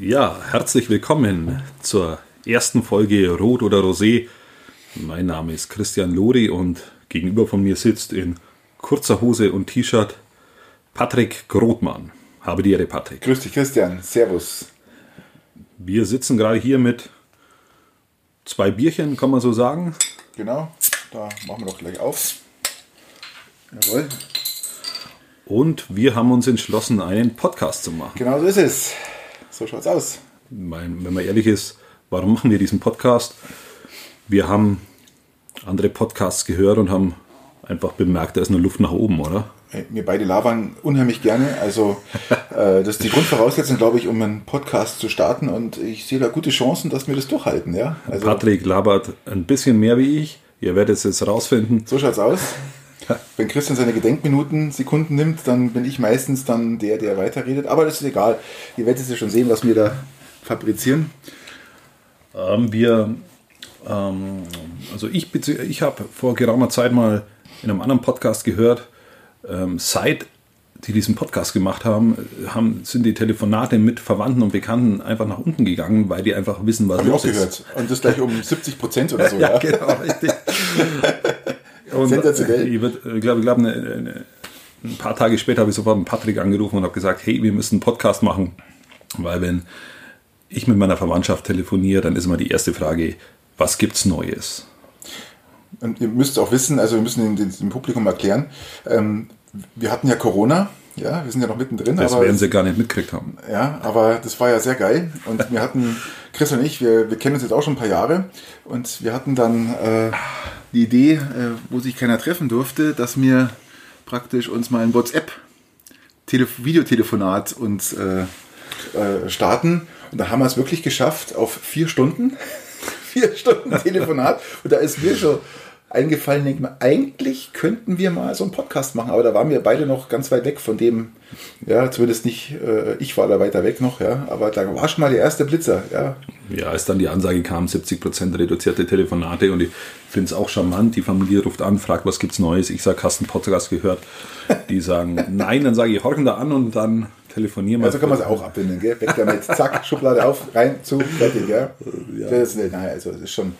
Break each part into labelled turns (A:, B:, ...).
A: Ja, herzlich willkommen zur ersten Folge Rot oder Rosé. Mein Name ist Christian Lori und gegenüber von mir sitzt in kurzer Hose und T-Shirt Patrick Grothmann. Habe die Ehre, Patrick.
B: Grüß dich, Christian. Servus.
A: Wir sitzen gerade hier mit zwei Bierchen, kann man so sagen.
B: Genau, da machen wir doch gleich auf. Jawohl.
A: Und wir haben uns entschlossen, einen Podcast zu machen.
B: Genau so ist es. So schaut's aus.
A: Mein, wenn man ehrlich ist, warum machen wir diesen Podcast? Wir haben andere Podcasts gehört und haben einfach bemerkt, da ist nur Luft nach oben, oder?
B: Wir beide labern unheimlich gerne. Also äh, das ist die Grundvoraussetzung, glaube ich, um einen Podcast zu starten. Und ich sehe da gute Chancen, dass wir das durchhalten. Ja? Also,
A: Patrick labert ein bisschen mehr wie ich. Ihr werdet es jetzt rausfinden.
B: So schaut's aus. Wenn Christian seine Gedenkminuten, Sekunden nimmt, dann bin ich meistens dann der, der weiterredet. Aber das ist egal. Ihr werdet es ja schon sehen, was wir da fabrizieren.
A: Ähm, wir, ähm, also ich, ich habe vor geraumer Zeit mal in einem anderen Podcast gehört, ähm, seit die diesen Podcast gemacht haben, haben, sind die Telefonate mit Verwandten und Bekannten einfach nach unten gegangen, weil die einfach wissen, was
B: ich
A: los
B: auch
A: ist.
B: gehört. Und das gleich um 70 Prozent oder so.
A: Ja,
B: ja.
A: genau, richtig. Und
B: Sensationell.
A: äh, Ich ich glaube, ich glaube, eine, eine, ein paar Tage später habe ich sofort einen Patrick angerufen und habe gesagt, hey, wir müssen einen Podcast machen, weil wenn ich mit meiner Verwandtschaft telefoniere, dann ist immer die erste Frage, was gibt's Neues?
B: Und ihr müsst auch wissen, also wir müssen dem Publikum erklären, ähm, wir hatten ja Corona, ja, wir sind ja noch mittendrin,
A: Das
B: aber,
A: werden sie gar nicht mitgekriegt haben.
B: ja, aber das war ja sehr geil. Und wir hatten, Chris und ich, wir, wir kennen uns jetzt auch schon ein paar Jahre und wir hatten dann äh, die Idee, äh, wo sich keiner treffen durfte, dass wir praktisch uns mal ein WhatsApp Telef Videotelefonat uns äh, äh, starten. Und da haben wir es wirklich geschafft auf vier Stunden. vier Stunden Telefonat. Und da ist mir schon eingefallen, denke mir, eigentlich könnten wir mal so einen Podcast machen. Aber da waren wir beide noch ganz weit weg von dem, ja, zumindest nicht, äh, ich war da weiter weg noch, ja. Aber da war schon mal der erste Blitzer, ja.
A: Ja, als dann die Ansage kam, 70% reduzierte Telefonate und ich finde es auch charmant, die Familie ruft an, fragt, was gibt's Neues, ich sage, hast du einen Podcast gehört? Die sagen, nein, dann sage ich, horchen da an und dann telefonieren wir.
B: Also kann man es auch abbinden, gell? Weg damit. Zack, Schublade auf, rein, zu, fertig, ja. Das, ist- nein, also das ist schon.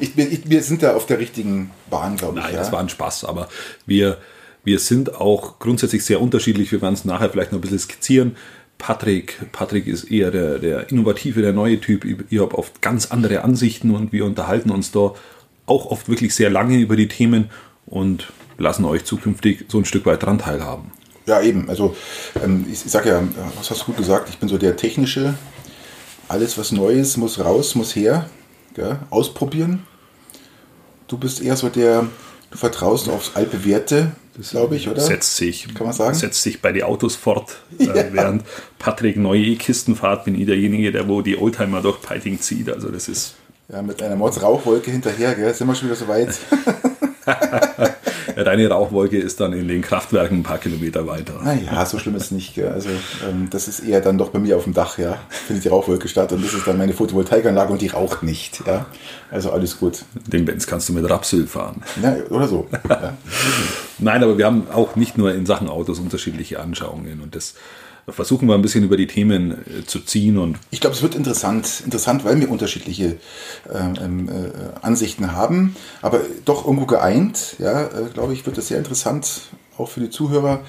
B: Ich, ich, wir sind da auf der richtigen Bahn, glaube ich.
A: Nein,
B: ja.
A: das war ein Spaß, aber wir, wir sind auch grundsätzlich sehr unterschiedlich. Wir werden es nachher vielleicht noch ein bisschen skizzieren. Patrick, Patrick ist eher der, der innovative, der neue Typ. Ihr habt oft ganz andere Ansichten und wir unterhalten uns da auch oft wirklich sehr lange über die Themen und lassen euch zukünftig so ein Stück weit dran teilhaben.
B: Ja, eben. Also ähm, ich, ich sage ja, äh, was hast du gut gesagt, ich bin so der technische, alles was Neues muss raus, muss her, gell? ausprobieren. Du bist eher so der, du vertraust aufs altbewährte, glaube ich, oder?
A: Setzt sich,
B: Kann man sagen?
A: setzt sich bei den Autos fort, äh, während Patrick neue E-Kisten fährt, bin ich derjenige, der wo die Oldtimer durch Peiting zieht. Also das ist
B: Ja, mit einer Mordsrauchwolke hinterher, gell? Sind wir schon wieder so weit?
A: Ja, deine Rauchwolke ist dann in den Kraftwerken ein paar Kilometer weiter.
B: Naja, so schlimm ist es nicht. Gell? Also ähm, das ist eher dann doch bei mir auf dem Dach, ja. Findet die Rauchwolke statt und das ist dann meine Photovoltaikanlage und die raucht nicht. Ja? Also alles gut.
A: Den Benz kannst du mit Rapsyl fahren.
B: Ja, oder so. Ja.
A: Nein, aber wir haben auch nicht nur in Sachen Autos unterschiedliche Anschauungen und das versuchen wir ein bisschen über die Themen äh, zu ziehen und
B: Ich glaube, es wird interessant, interessant, weil wir unterschiedliche ähm, ähm, äh, Ansichten haben, aber doch irgendwo geeint. Ja, äh, glaube ich, wird es sehr interessant, auch für die Zuhörer,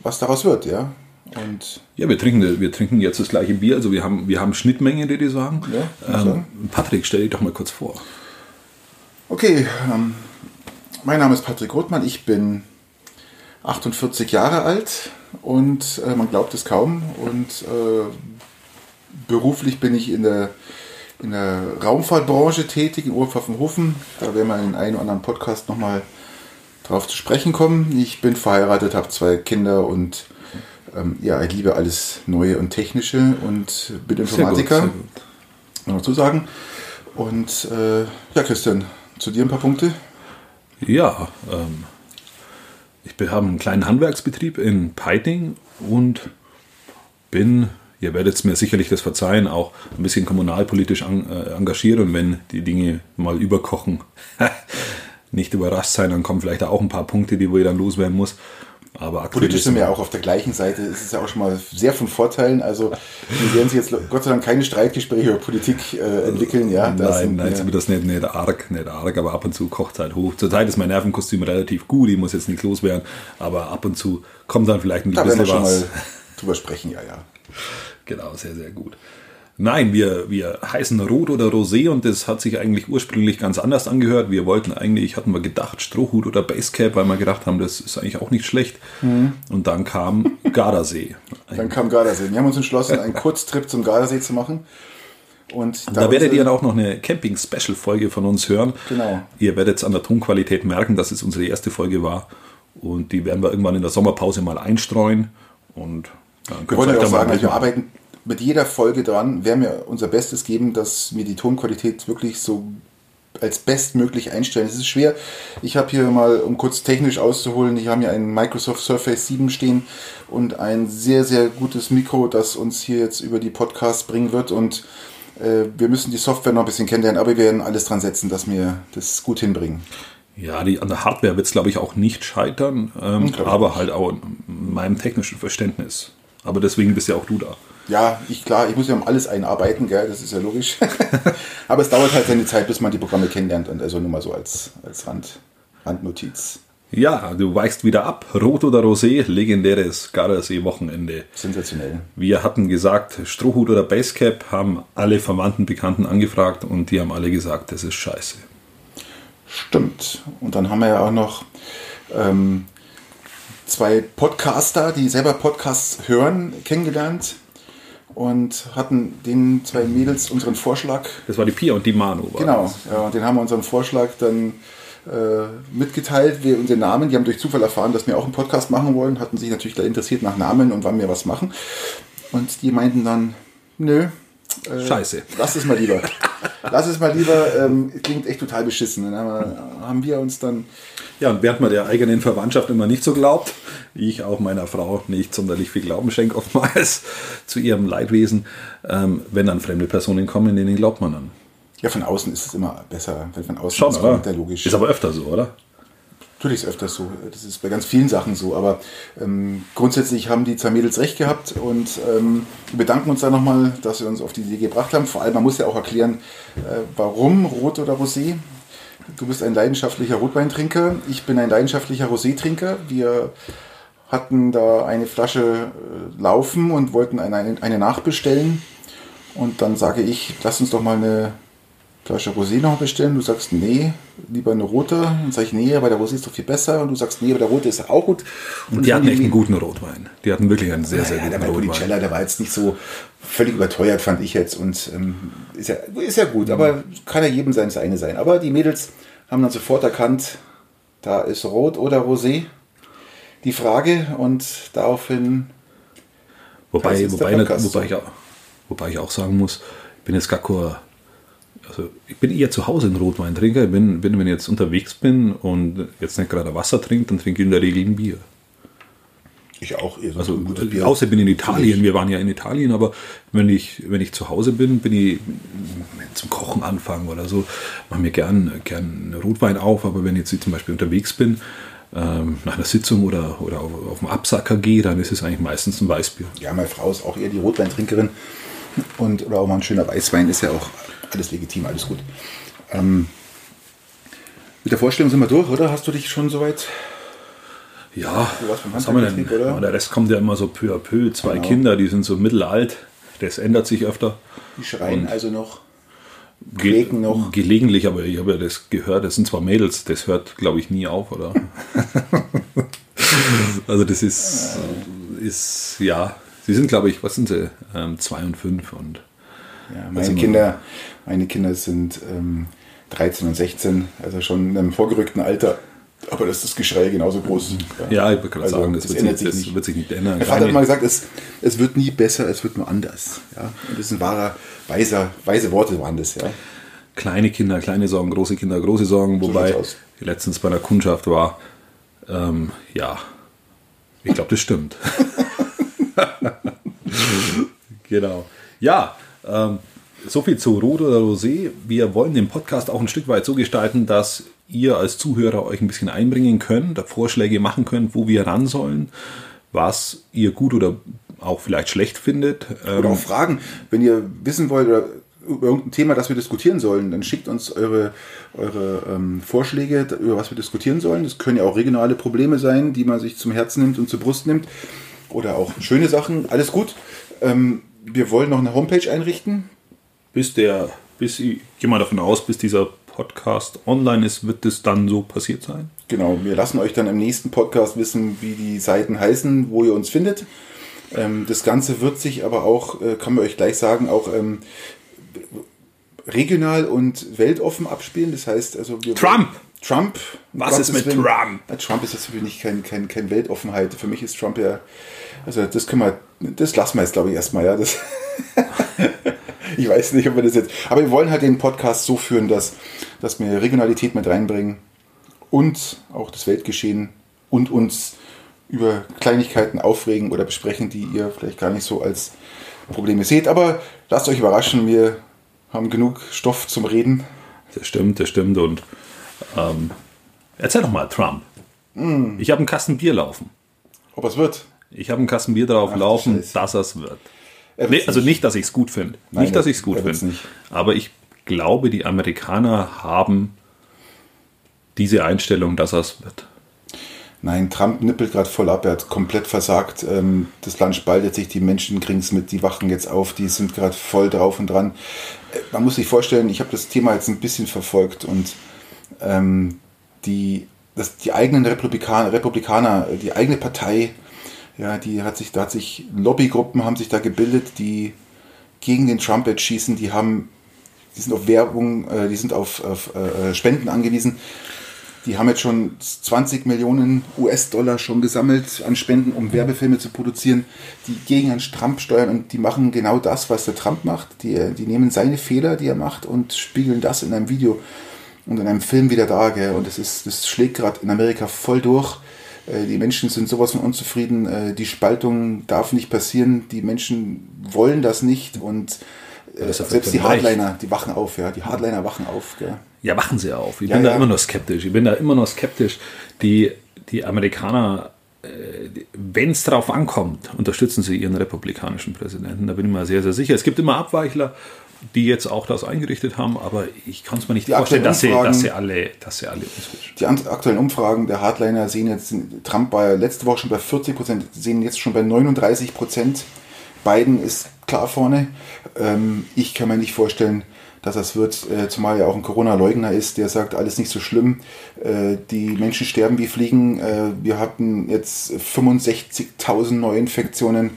B: was daraus wird. Ja. Und
A: ja, wir trinken, wir trinken jetzt das gleiche Bier, also wir haben, wir haben Schnittmengen, die die sagen.
B: Ja, ich
A: ähm,
B: sagen.
A: Patrick, stell dich doch mal kurz vor.
B: Okay, ähm, mein Name ist Patrick Rothmann, ich bin 48 Jahre alt und äh, man glaubt es kaum. Und äh, beruflich bin ich in der, in der Raumfahrtbranche tätig in Oberpfaffenhofen. Da werden wir in einem oder anderen Podcast nochmal drauf zu sprechen kommen. Ich bin verheiratet, habe zwei Kinder und ähm, ja, ich liebe alles Neue und Technische und bin Informatiker
A: Sehr gut, sehr
B: dazu sagen. Und äh, ja, Christian, zu dir ein paar Punkte.
A: Ja, ähm, ich be- habe einen kleinen Handwerksbetrieb in Peiting und bin, ihr werdet es mir sicherlich das verzeihen, auch ein bisschen kommunalpolitisch äh, engagiert und wenn die Dinge mal überkochen, nicht überrascht sein, dann kommen vielleicht auch ein paar Punkte, die wo ihr dann loswerden muss. Aber
B: Politisch sind wir ja auch auf der gleichen Seite. Es ist ja auch schon mal sehr von Vorteilen. Also wir werden sich jetzt Gott sei Dank keine Streitgespräche über Politik äh, entwickeln. Ja, Da
A: Nein, nein, wird das nicht, nicht arg, nicht arg, aber ab und zu kocht halt hoch. Zurzeit ist mein Nervenkostüm relativ gut, ich muss jetzt nicht loswerden, aber ab und zu kommt dann vielleicht ein
B: da werden wir
A: bisschen
B: schon
A: was.
B: mal drüber sprechen. Ja, ja.
A: Genau, sehr, sehr gut. Nein, wir, wir heißen Rot oder Rosé und das hat sich eigentlich ursprünglich ganz anders angehört. Wir wollten eigentlich, hatten wir gedacht, Strohhut oder Basecap, weil wir gedacht haben, das ist eigentlich auch nicht schlecht. Und dann kam Gardasee.
B: Dann kam Gardasee. Wir haben uns entschlossen, einen Kurztrip zum Gardasee zu machen. Und
A: Da werdet ihr dann auch noch eine Camping-Special-Folge von uns hören.
B: Genau.
A: Ihr werdet an der Tonqualität merken, dass es unsere erste Folge war. Und die werden wir irgendwann in der Sommerpause mal einstreuen. Und dann
B: Wir
A: könnt ihr
B: auch sagen, wir arbeiten mit jeder Folge dran, werden wir unser Bestes geben, dass wir die Tonqualität wirklich so als bestmöglich einstellen. Es ist schwer. Ich habe hier mal, um kurz technisch auszuholen, ich habe hier einen Microsoft Surface 7 stehen und ein sehr, sehr gutes Mikro, das uns hier jetzt über die Podcasts bringen wird. Und äh, wir müssen die Software noch ein bisschen kennenlernen, aber wir werden alles dran setzen, dass wir das gut hinbringen.
A: Ja, die, an der Hardware wird es, glaube ich, auch nicht scheitern, ähm,
B: ich
A: aber halt auch in meinem technischen Verständnis. Aber deswegen bist ja auch du da.
B: Ja, ich klar, ich muss ja um alles einarbeiten, gell, das ist ja logisch. Aber es dauert halt seine Zeit, bis man die Programme kennenlernt und also nur mal so als, als Rand, Randnotiz.
A: Ja, du weichst wieder ab. Rot oder Rosé, legendäres Gardasee-Wochenende.
B: Sensationell.
A: Wir hatten gesagt, Strohhut oder Basecap, haben alle Verwandten, Bekannten angefragt und die haben alle gesagt, das ist scheiße.
B: Stimmt. Und dann haben wir ja auch noch ähm, zwei Podcaster, die selber Podcasts hören, kennengelernt und hatten den zwei Mädels unseren Vorschlag
A: Das war die Pia und die Manu. war
B: Genau,
A: das.
B: ja, und den haben wir unseren Vorschlag dann äh, mitgeteilt, wir unsere Namen, die haben durch Zufall erfahren, dass wir auch einen Podcast machen wollen, hatten sich natürlich gleich interessiert nach Namen und wann wir was machen. Und die meinten dann, nö, äh,
A: Scheiße.
B: lass es mal lieber. lass es mal lieber, ähm, klingt echt total beschissen. Dann haben wir, haben wir uns dann,
A: Ja, und während man der eigenen Verwandtschaft immer nicht so glaubt, ich auch meiner Frau nicht sonderlich viel Glauben schenke oftmals zu ihrem Leidwesen, ähm, wenn dann fremde Personen kommen, denen glaubt man dann.
B: ja von außen ist es immer besser, wenn von außen
A: Schon,
B: kommt, ja logisch.
A: Ist aber öfter so, oder?
B: Natürlich ist öfters so. Das ist bei ganz vielen Sachen so. Aber ähm, grundsätzlich haben die zwei Mädels recht gehabt und ähm, wir bedanken uns da nochmal, dass sie uns auf die Idee gebracht haben. Vor allem, man muss ja auch erklären, äh, warum Rot oder Rosé. Du bist ein leidenschaftlicher Rotweintrinker, ich bin ein leidenschaftlicher Rosé-Trinker. Wir hatten da eine Flasche äh, laufen und wollten eine, eine nachbestellen. Und dann sage ich, lass uns doch mal eine Flasche Rosé noch bestellen. Du sagst, nee, lieber eine rote. Dann sage ich, nee, aber der Rosé ist doch viel besser. Und du sagst, nee, aber der rote ist auch gut.
A: Und die hatten echt einen guten Rotwein. Die hatten wirklich einen sehr, sehr
B: ja,
A: guten
B: der
A: Rotwein.
B: Valpolicella, der war jetzt nicht so völlig überteuert, fand ich jetzt. Und ähm, ist, ja, ist ja gut, aber kann ja jedem sein, eine sein. Aber die Mädels haben dann sofort erkannt, da ist Rot oder Rosé die Frage. Und daraufhin
A: Wobei, wobei, wobei, ich auch, wobei ich auch sagen muss, ich bin jetzt gar kein, also ich bin eher zu Hause ein Rotweintrinker. Ich bin, bin, wenn ich jetzt unterwegs bin und jetzt nicht gerade Wasser trinke, dann trinke ich in der Regel ein Bier.
B: ich auch eher so
A: Also
B: ein gutes Bier.
A: außer ich bin in Italien, wir waren ja in Italien, aber wenn ich, wenn ich zu Hause bin, bin ich zum Kochen anfangen oder so, mache mir gern, gern Rotwein auf, aber wenn ich jetzt zum Beispiel unterwegs bin, ähm, nach einer Sitzung oder, oder auf, auf dem Absacker gehe, dann ist es eigentlich meistens ein Weißbier.
B: Ja, meine Frau ist auch eher die Rotweintrinkerin. Und, oder auch mal ein schöner Weißwein ist ja auch alles legitim, alles gut. Ähm, mit der Vorstellung sind wir durch, oder? Hast du dich schon soweit?
A: Ja,
B: beim
A: was haben wir denn?
B: Oder?
A: Ja, Der Rest kommt ja immer so peu à peu. Zwei
B: Genau.
A: Kinder, die sind so mittelalt. Das ändert sich öfter.
B: Die schreien
A: Und-
B: also noch.
A: Ge
B: noch.
A: Gelegentlich, aber ich habe ja das gehört, das sind zwar Mädels, das hört, glaube ich, nie auf, oder? also das ist, ist, ja, sie sind, glaube ich, was sind sie? Ähm, zwei und fünf und
B: Ja, meine, Kinder, meine Kinder sind ähm, 13 und 16, also schon in einem vorgerückten Alter. Aber das ist das Geschrei genauso groß.
A: ja, ich würde gerade
B: Also,
A: sagen, das,
B: das
A: wird, sich, das
B: nicht.
A: wird sich nicht ändern.
B: Mein Vater hat mal gesagt, es, es wird nie besser, es wird nur anders. Ja? Und das sind wahre, weiser, weise Worte waren das. Ja?
A: kleine Kinder, kleine Sorgen, große Kinder, große Sorgen, wobei ich letztens bei einer Kundschaft war, ähm, ja, ich glaube, das stimmt. genau. Ja, ähm, so viel zu Rot oder Rosé. Wir wollen den Podcast auch ein Stück weit so gestalten, dass ihr als Zuhörer euch ein bisschen einbringen könnt, da Vorschläge machen könnt, wo wir ran sollen, was ihr gut oder auch vielleicht schlecht findet.
B: Oder auch Fragen, wenn ihr wissen wollt oder über irgendein Thema, das wir diskutieren sollen, dann schickt uns eure, eure ähm, Vorschläge, über was wir diskutieren sollen. Das können ja auch regionale Probleme sein, die man sich zum Herzen nimmt und zur Brust nimmt. Oder auch schöne Sachen. Alles gut. Ähm, wir wollen noch eine Homepage einrichten.
A: Bis der, bis ich gehe mal davon aus, bis dieser Podcast online ist, wird es dann so passiert sein.
B: Genau, wir lassen euch dann im nächsten Podcast wissen, wie die Seiten heißen, wo ihr uns findet. Ähm, das Ganze wird sich aber auch, äh, kann man euch gleich sagen, auch ähm, regional und weltoffen abspielen. Das heißt, also
A: wir Trump!
B: Trump.
A: Was ist mit Willen, Trump?
B: Trump ist jetzt für mich kein, kein, kein Weltoffenheit. Für mich ist Trump ja, also das können wir, das lassen wir jetzt, glaube ich, erstmal, ja. Das ich weiß nicht, ob wir das jetzt. Aber wir wollen halt den Podcast so führen, dass, dass wir Regionalität mit reinbringen und auch das Weltgeschehen und uns über Kleinigkeiten aufregen oder besprechen, die ihr vielleicht gar nicht so als Probleme seht. Aber lasst euch überraschen, wir haben genug Stoff zum Reden.
A: Das stimmt, das stimmt. Und ähm, erzähl doch mal, Trump. Mm. Ich habe einen Kasten Bier laufen.
B: Ob es wird?
A: Ich habe einen Kasten Bier drauf Ach, laufen, dass es wird. Nee, also nicht, dass ich es gut finde. Nicht, dass ich es gut finde. Aber ich glaube, die Amerikaner haben diese Einstellung, dass er es wird.
B: Nein, Trump nippelt gerade voll ab, er hat komplett versagt. Ähm, das Land spaltet sich, die Menschen kriegen es mit, die wachen jetzt auf, die sind gerade voll drauf und dran. Äh, man muss sich vorstellen, ich habe das Thema jetzt ein bisschen verfolgt und ähm, die, das, die eigenen Republikaner, Republikaner, die eigene Partei, ja, die hat sich, da hat sich Lobbygruppen haben sich da gebildet, die gegen den Trump schießen, die haben, die sind auf Werbung, äh, die sind auf, auf äh, Spenden angewiesen die haben jetzt schon 20 Millionen US-Dollar schon gesammelt an Spenden, um Werbefilme zu produzieren, die gegen Herrn Trump steuern und die machen genau das, was der Trump macht. Die, die nehmen seine Fehler, die er macht und spiegeln das in einem Video und in einem Film wieder dar. Gell? Und das, ist, das schlägt gerade in Amerika voll durch. Äh, die Menschen sind sowas von unzufrieden. Äh, die Spaltung darf nicht passieren. Die Menschen wollen das nicht und äh, selbst die Hardliner, die wachen auf, ja. Die Hardliner wachen auf, gell.
A: Ja, wachen sie auf. Ich ja, bin ja. da immer noch skeptisch. Ich bin da immer noch skeptisch. Die, die Amerikaner, wenn es darauf ankommt, unterstützen sie ihren republikanischen Präsidenten. Da bin ich mir sehr, sehr sicher. Es gibt immer Abweichler, die jetzt auch das eingerichtet haben, aber ich kann es mir nicht die vorstellen, dass sie, dass sie alle, dass sie alle
B: Die aktuellen Umfragen der Hardliner sehen jetzt, Trump war ja letzte Woche schon bei 40 Prozent, sehen jetzt schon bei 39 Prozent. Biden ist klar vorne. Ähm, ich kann mir nicht vorstellen, dass das wird, äh, zumal er auch ein Corona-Leugner ist, der sagt, alles nicht so schlimm. Äh, die Menschen sterben wie Fliegen. Äh, wir hatten jetzt 65.000 Neuinfektionen.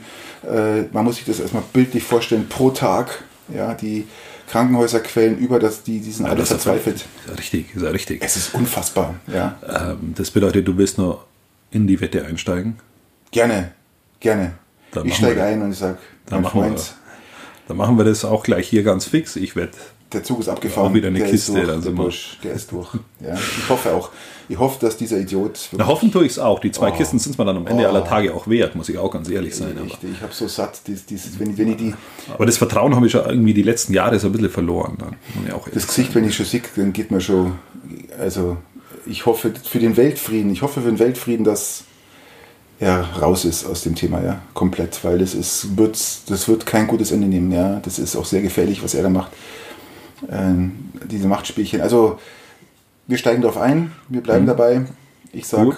B: Man muss sich das erstmal bildlich vorstellen, pro Tag. Ja, die Krankenhäuser quellen über, dass die, die sind ja, alle verzweifelt.
A: Ist ja richtig, ist ja richtig.
B: Es ist unfassbar, ja.
A: Ähm, das bedeutet, du willst nur in die Wette einsteigen?
B: Gerne, gerne. Dann ich steige ein und ich sage.
A: Wir, dann machen wir das auch gleich hier ganz fix. Ich werde
B: der Zug ist abgefahren.
A: Auch wieder eine
B: der
A: Kiste.
B: Ist durch, der, Busch, der ist durch. Ja, ich hoffe auch. Ich hoffe, dass dieser Idiot.
A: Na, hoffen tue ich es auch. Die zwei oh, Kisten sind mir dann am Ende oh, aller Tage auch wert, muss ich auch ganz ehrlich sein.
B: Ich, ich, ich habe so satt, dieses, dieses, wenn, wenn ich die.
A: Aber das Vertrauen habe ich schon irgendwie die letzten Jahre so ein bisschen verloren. Dann,
B: das Gesicht, sein. wenn ich schon sehe, dann geht mir schon. Also, ich hoffe für den Weltfrieden, ich hoffe für den Weltfrieden, dass er raus ist aus dem Thema, ja, komplett, weil das ist, wird, das wird kein gutes Ende nehmen, ja. Das ist auch sehr gefährlich, was er da macht äh, diese Machtspielchen. Also wir steigen darauf ein, wir bleiben mhm. dabei. Ich sage,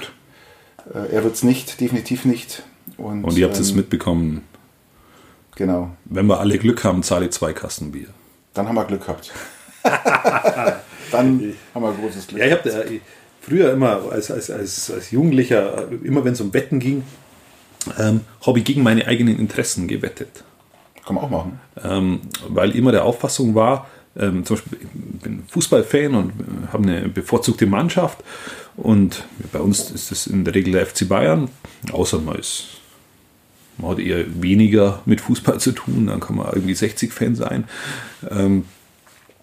B: äh, er wird es nicht, definitiv nicht.
A: Und, Und ihr habt es ähm, mitbekommen.
B: Genau.
A: Wenn wir alle Glück haben, zahle ich zwei Kasten Bier.
B: Dann haben wir Glück gehabt. Dann haben wir großes Glück.
A: Ja, ich habe äh, früher immer als, als, als, als Jugendlicher, immer wenn es um Wetten ging, ähm, habe ich gegen meine eigenen Interessen gewettet.
B: Kann man auch machen.
A: Ähm, weil immer der Auffassung war, ähm, zum Beispiel, ich bin Fußballfan und habe eine bevorzugte Mannschaft. Und bei uns ist es in der Regel der FC Bayern, außer man ist man hat eher weniger mit Fußball zu tun, dann kann man irgendwie 60-Fan sein. Ähm,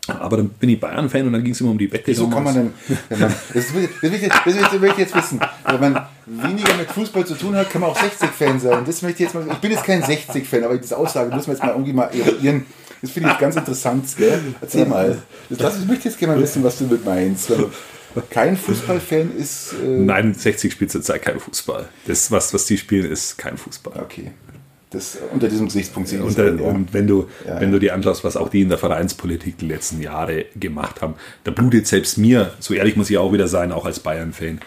A: aber dann bin ich Bayern-Fan und dann ging es immer um die Wette.
B: Wieso kann man denn, wenn man, das, das, will ich, will, das will ich jetzt wissen, wenn man weniger mit Fußball zu tun hat, kann man auch 60-Fan sein. Das möchte ich jetzt mal, ich bin jetzt kein 60-Fan, aber diese Aussage müssen wir jetzt mal irgendwie mal eruieren. Das finde ich ganz interessant. Gell? Erzähl mal. Das, das, ich möchte jetzt gerne mal wissen, was du mit meinst. kein Fußballfan ist.
A: Äh Nein, 60 spielt zurzeit kein Fußball. Das, was, was die spielen, ist kein Fußball.
B: Okay. Das, unter diesem Gesichtspunkt sehe
A: ich und, ja. und wenn du, ja, wenn du dir anschaust, was auch die in der Vereinspolitik die letzten Jahre gemacht haben, da blutet selbst mir, so ehrlich muss ich auch wieder sein, auch als Bayern-Fan,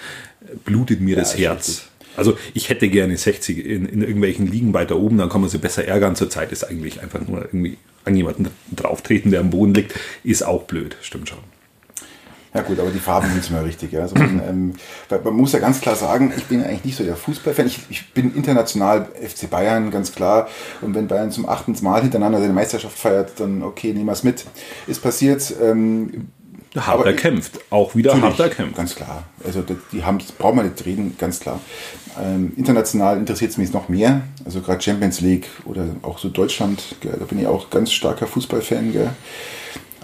A: blutet mir das Herz. Also ich hätte gerne 60 in, in irgendwelchen Ligen weiter oben, dann kann man sie besser ärgern. Zurzeit ist eigentlich einfach nur irgendwie an jemanden drauftreten, der am Boden liegt, ist auch blöd, stimmt schon.
B: Ja gut, aber die Farben sind mir richtig. Ja. Also man, ähm, man, muss ja ganz klar sagen, ich bin eigentlich nicht so der Fußballfan. Ich, ich, bin international FC Bayern, ganz klar. Und wenn Bayern zum achten Mal hintereinander seine Meisterschaft feiert, dann okay, nehmen wir es mit. Ist passiert. Ähm,
A: hart erkämpft. Auch wieder hart erkämpft.
B: Ganz klar. Also die haben, das brauchen wir nicht reden, ganz klar. Ähm, international interessiert es mich noch mehr. Also gerade Champions League oder auch so Deutschland, gell, da bin ich auch ganz starker Fußballfan. Gell.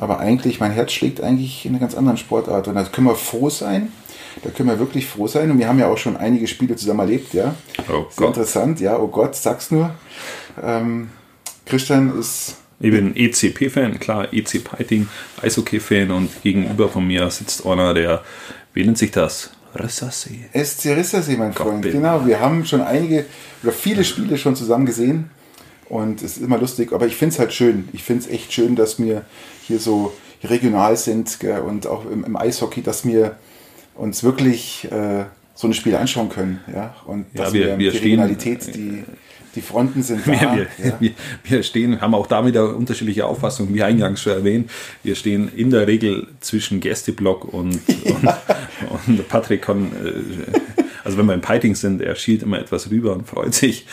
B: Aber eigentlich, mein Herz schlägt eigentlich in einer ganz anderen Sportart. Und da können wir froh sein. Da können wir wirklich froh sein. Und wir haben ja auch schon einige Spiele zusammen erlebt, ja. Oh Sehr Gott. interessant, ja. Oh Gott, sag's nur. Ähm, Christian ist.
A: Ich bin ECP-Fan, klar, EC Piting, Eishockey-Fan und gegenüber von mir sitzt einer, der, wie nennt sich das?
B: Rissersee. SC Rissersee, mein Gott Freund. Genau, wir haben schon einige oder viele Spiele schon zusammen gesehen. Und es ist immer lustig, aber ich finde es halt schön. Ich finde es echt schön, dass wir hier so regional sind gell, und auch im, im, Eishockey, dass wir uns wirklich äh, so ein Spiel anschauen können. Ja? Und
A: ja, dass wir, wir, die
B: Regionalität, die, die Fronten sind da.
A: Wir, ja. wir, stehen, haben auch da wieder unterschiedliche Auffassungen, wie eingangs schon erwähnt. Wir stehen in der Regel zwischen Gästeblock und, und, und Patrick kann, äh, also wenn wir im Piting sind, er schielt immer etwas rüber und freut sich.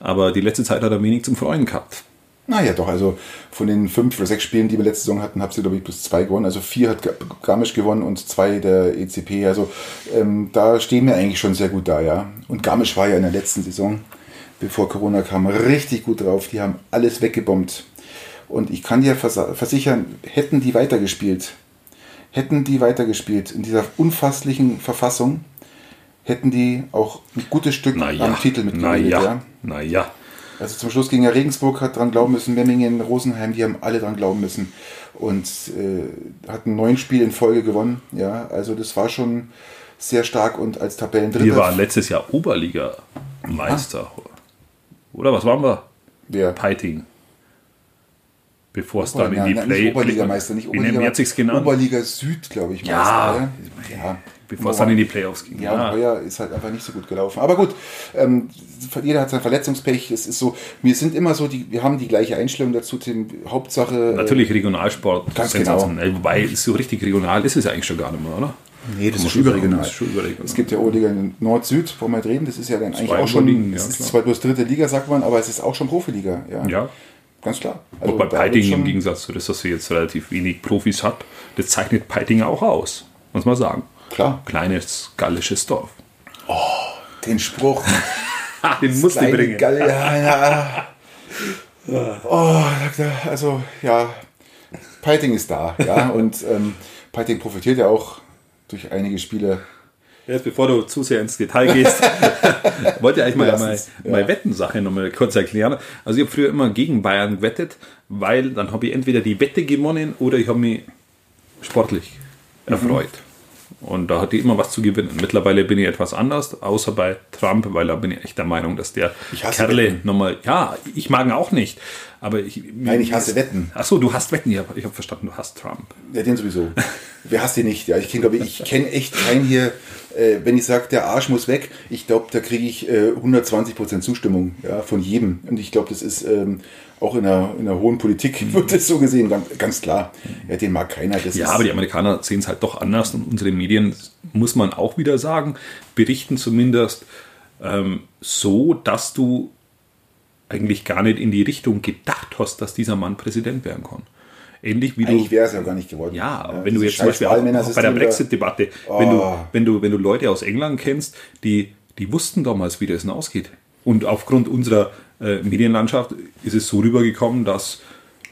A: Aber die letzte Zeit hat er wenig zum Freuen gehabt.
B: Naja, doch, also von den fünf oder sechs Spielen, die wir letzte Saison hatten, habt ihr, glaube ich, bis zwei gewonnen. Also vier hat Garmisch gewonnen und zwei der ECP. Also ähm, da stehen wir eigentlich schon sehr gut da, ja. Und Garmisch war ja in der letzten Saison, bevor Corona kam, richtig gut drauf. Die haben alles weggebombt. Und ich kann dir versichern, hätten die weitergespielt, hätten die weitergespielt in dieser unfasslichen Verfassung, hätten die auch ein gutes Stück
A: ja, am Titel mitgenommen. Naja, ja. naja.
B: Also zum Schluss ging ja Regensburg, hat dran glauben müssen, Memmingen, Rosenheim, die haben alle dran glauben müssen und äh, hatten neun Spiele in Folge gewonnen. Ja, also das war schon sehr stark und als Tabellendritter.
A: Wir waren letztes Jahr Oberliga-Meister. Ah. Oder was waren wir?
B: Wer?
A: Piting. Bevor es dann in die Play.
B: Nicht Oberligameister, nicht Oberliga, Oberliga Süd, glaube ich.
A: Ja, Meister, ja bevor es dann in die Playoffs ging.
B: Ja, ja. und heuer ist halt einfach nicht so gut gelaufen. Aber gut, ähm, jeder hat sein Verletzungspech. Es ist so, wir sind immer so, die, wir haben die gleiche Einstellung dazu. Die Hauptsache.
A: Äh, Natürlich Regionalsport.
B: Ganz genau.
A: Wobei, so richtig regional ist es eigentlich schon gar nicht mehr, oder?
B: Nee, das, ist überregional. Das ist schon überregional. Es gibt ja O-Liga Nord-Süd, wollen wir reden. Das ist ja dann eigentlich Zwei auch schon. Ligen, ja, ist zwar bloß dritte Liga, sagt man, aber es ist auch schon Profiliga. Ja.
A: ja.
B: Ganz klar.
A: Also bei Peiting im Gegensatz zu das, dass sie jetzt relativ wenig Profis hat, das zeichnet Peiting auch aus, muss man sagen.
B: Klar.
A: Kleines gallisches Dorf.
B: Oh, den Spruch.
A: den musst du bringen. Galle, ja, ja.
B: Oh, also ja, Peiting ist da, ja, und ähm, Peiting profitiert ja auch durch einige Spiele.
A: Jetzt, bevor du zu sehr ins Detail gehst, wollte ich eigentlich mal meine ja. mal Wettensache nochmal kurz erklären. Also ich habe früher immer gegen Bayern gewettet, weil dann habe ich entweder die Wette gewonnen oder ich habe mich sportlich erfreut. Mhm. Und da hat die immer was zu gewinnen. Mittlerweile bin ich etwas anders, außer bei Trump, weil da bin ich echt der Meinung, dass der Kerle nochmal, ja, ich mag ihn auch nicht. Aber ich,
B: Nein, ich hasse Wetten.
A: Achso, du hast Wetten, ja, ich habe verstanden, du hast Trump.
B: Ja, den sowieso. Wer hasst den nicht? Ja, ich kenne, ich, kenne echt keinen hier, äh, wenn ich sage, der Arsch muss weg, ich glaube, da kriege ich äh, 120% Zustimmung ja, von jedem. Und ich glaube, das ist ähm, auch in der, in der hohen Politik mhm. wird das so gesehen, ganz, ganz klar. Ja, den mag keiner.
A: Das ja, aber die Amerikaner sehen es halt doch anders und unsere Medien, muss man auch wieder sagen, berichten zumindest ähm, so, dass du eigentlich gar nicht in die Richtung gedacht hast, dass dieser Mann Präsident werden kann. Ähnlich wie
B: Eigentlich wäre es ja gar nicht geworden.
A: Ja, ja wenn du jetzt zum Beispiel auch, auch bei der Brexit-Debatte, oh. wenn, du, wenn, du, wenn du Leute aus England kennst, die, die wussten damals, wie das ausgeht. Und aufgrund unserer äh, Medienlandschaft ist es so rübergekommen, dass,